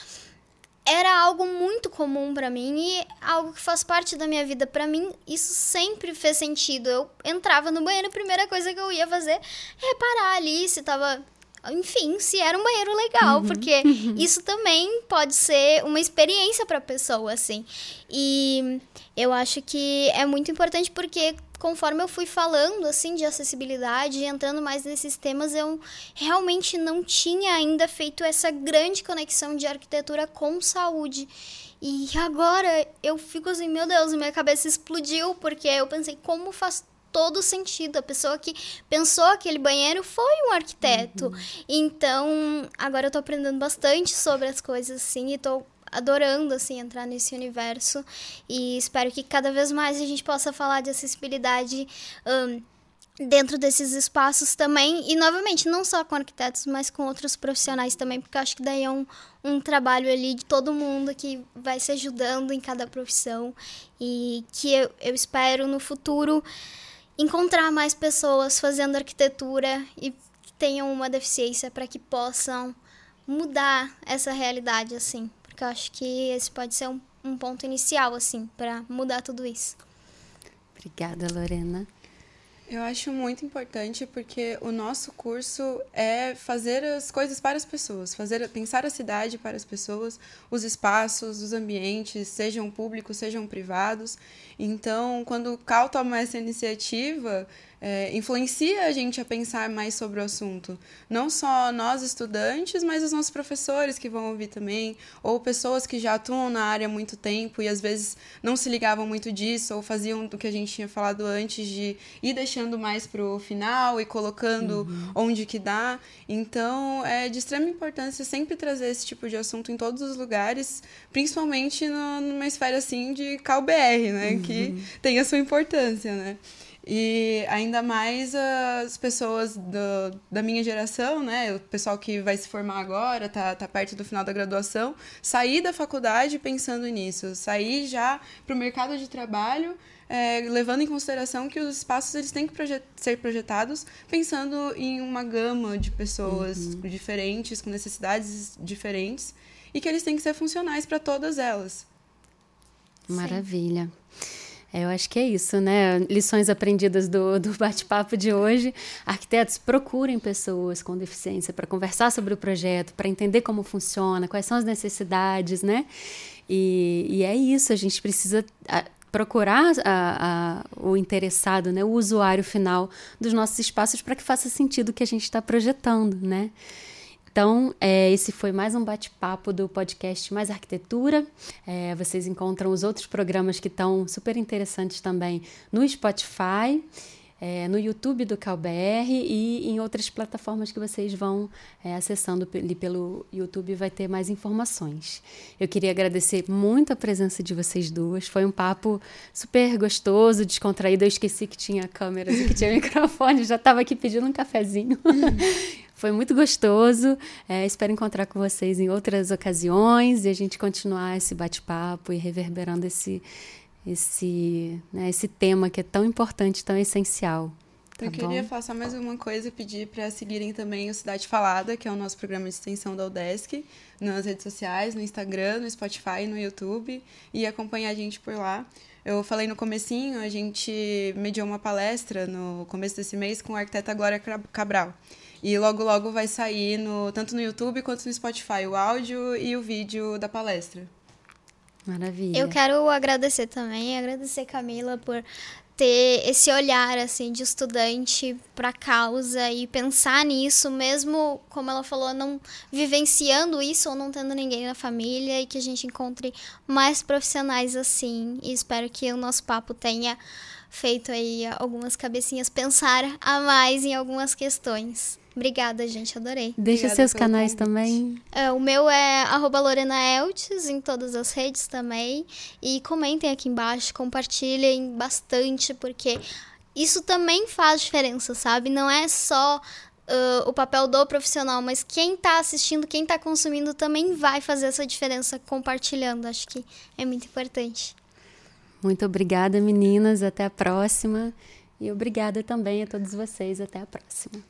Speaker 2: era algo muito comum para mim e algo que faz parte da minha vida. Para mim, isso sempre fez sentido. Eu entrava no banheiro, a primeira coisa que eu ia fazer é reparar ali se tava enfim, se era um banheiro legal, uhum. porque isso também pode ser uma experiência para a pessoa, assim. E eu acho que é muito importante porque conforme eu fui falando assim de acessibilidade, entrando mais nesses temas, eu realmente não tinha ainda feito essa grande conexão de arquitetura com saúde. E agora eu fico assim, meu Deus, minha cabeça explodiu porque eu pensei como faz todo sentido. A pessoa que pensou aquele banheiro foi um arquiteto. Uhum. Então, agora eu tô aprendendo bastante sobre as coisas assim e tô adorando assim entrar nesse universo. E espero que cada vez mais a gente possa falar de acessibilidade um, dentro desses espaços também. E novamente não só com arquitetos mas com outros profissionais também porque acho que daí é um, um trabalho ali de todo mundo que vai se ajudando em cada profissão. E que eu, eu espero no futuro encontrar mais pessoas fazendo arquitetura e que tenham uma deficiência para que possam mudar essa realidade assim porque eu acho que esse pode ser um, um ponto inicial, assim, para mudar tudo isso.
Speaker 1: Obrigada, Lorena.
Speaker 3: Eu acho muito importante porque o nosso curso é fazer as coisas para as pessoas, fazer pensar a cidade para as pessoas, os espaços, os ambientes, sejam públicos, sejam privados. Então, quando o Cal toma essa iniciativa, é, influencia a gente a pensar mais sobre o assunto. Não só nós estudantes, mas os nossos professores que vão ouvir também, ou pessoas que já atuam na área há muito tempo e às vezes não se ligavam muito disso, ou faziam o que a gente tinha falado antes de ir deixando mais para o final e colocando uhum. onde que dá. Então, é de extrema importância sempre trazer esse tipo de assunto em todos os lugares, principalmente no, numa esfera assim de CalBR, né? Uhum. Que tem a sua importância, né? E ainda mais as pessoas do, da minha geração, né? O pessoal que vai se formar agora, tá, tá perto do final da graduação, sair da faculdade pensando nisso, sair já para o mercado de trabalho, é, levando em consideração que os espaços eles têm que projet ser projetados pensando em uma gama de pessoas uhum. diferentes, com necessidades diferentes, e que eles têm que ser funcionais para todas elas.
Speaker 1: Maravilha. Sim. É, eu acho que é isso, né? Lições aprendidas do, do bate-papo de hoje. Arquitetos, procurem pessoas com deficiência para conversar sobre o projeto, para entender como funciona, quais são as necessidades, né? E, e é isso, a gente precisa procurar a, a, o interessado, né? o usuário final dos nossos espaços para que faça sentido o que a gente está projetando, né? Então, é, esse foi mais um bate-papo do podcast Mais Arquitetura. É, vocês encontram os outros programas que estão super interessantes também no Spotify. É, no YouTube do CalBR e em outras plataformas que vocês vão é, acessando ali pelo YouTube vai ter mais informações. Eu queria agradecer muito a presença de vocês duas. Foi um papo super gostoso, descontraído. Eu esqueci que tinha câmeras e que tinha microfone, já estava aqui pedindo um cafezinho. Foi muito gostoso. É, espero encontrar com vocês em outras ocasiões e a gente continuar esse bate-papo e reverberando esse, esse, né, esse tema que é tão importante, tão essencial.
Speaker 3: Tá Eu queria falar só mais uma coisa e pedir para seguirem também o Cidade Falada, que é o nosso programa de extensão da UDESC, nas redes sociais, no Instagram, no Spotify, no YouTube, e acompanhar a gente por lá. Eu falei no comecinho, a gente mediou uma palestra no começo desse mês com a arquiteta Glória Cabral. E logo, logo vai sair no, tanto no YouTube quanto no Spotify o áudio e o vídeo da palestra.
Speaker 1: Maravilha.
Speaker 2: Eu quero agradecer também, agradecer Camila por ter esse olhar assim de estudante para a causa e pensar nisso, mesmo como ela falou, não vivenciando isso ou não tendo ninguém na família e que a gente encontre mais profissionais assim. E espero que o nosso papo tenha feito aí algumas cabecinhas pensar a mais em algumas questões. Obrigada, gente, adorei.
Speaker 1: Deixa
Speaker 2: Obrigada
Speaker 1: seus canais convite. também.
Speaker 2: É, o meu é arroba Lorena Eltes, em todas as redes também. E comentem aqui embaixo, compartilhem bastante, porque isso também faz diferença, sabe? Não é só Uh, o papel do profissional, mas quem está assistindo, quem está consumindo também vai fazer essa diferença compartilhando. Acho que é muito importante.
Speaker 1: Muito obrigada, meninas. Até a próxima. E obrigada também a todos vocês. Até a próxima.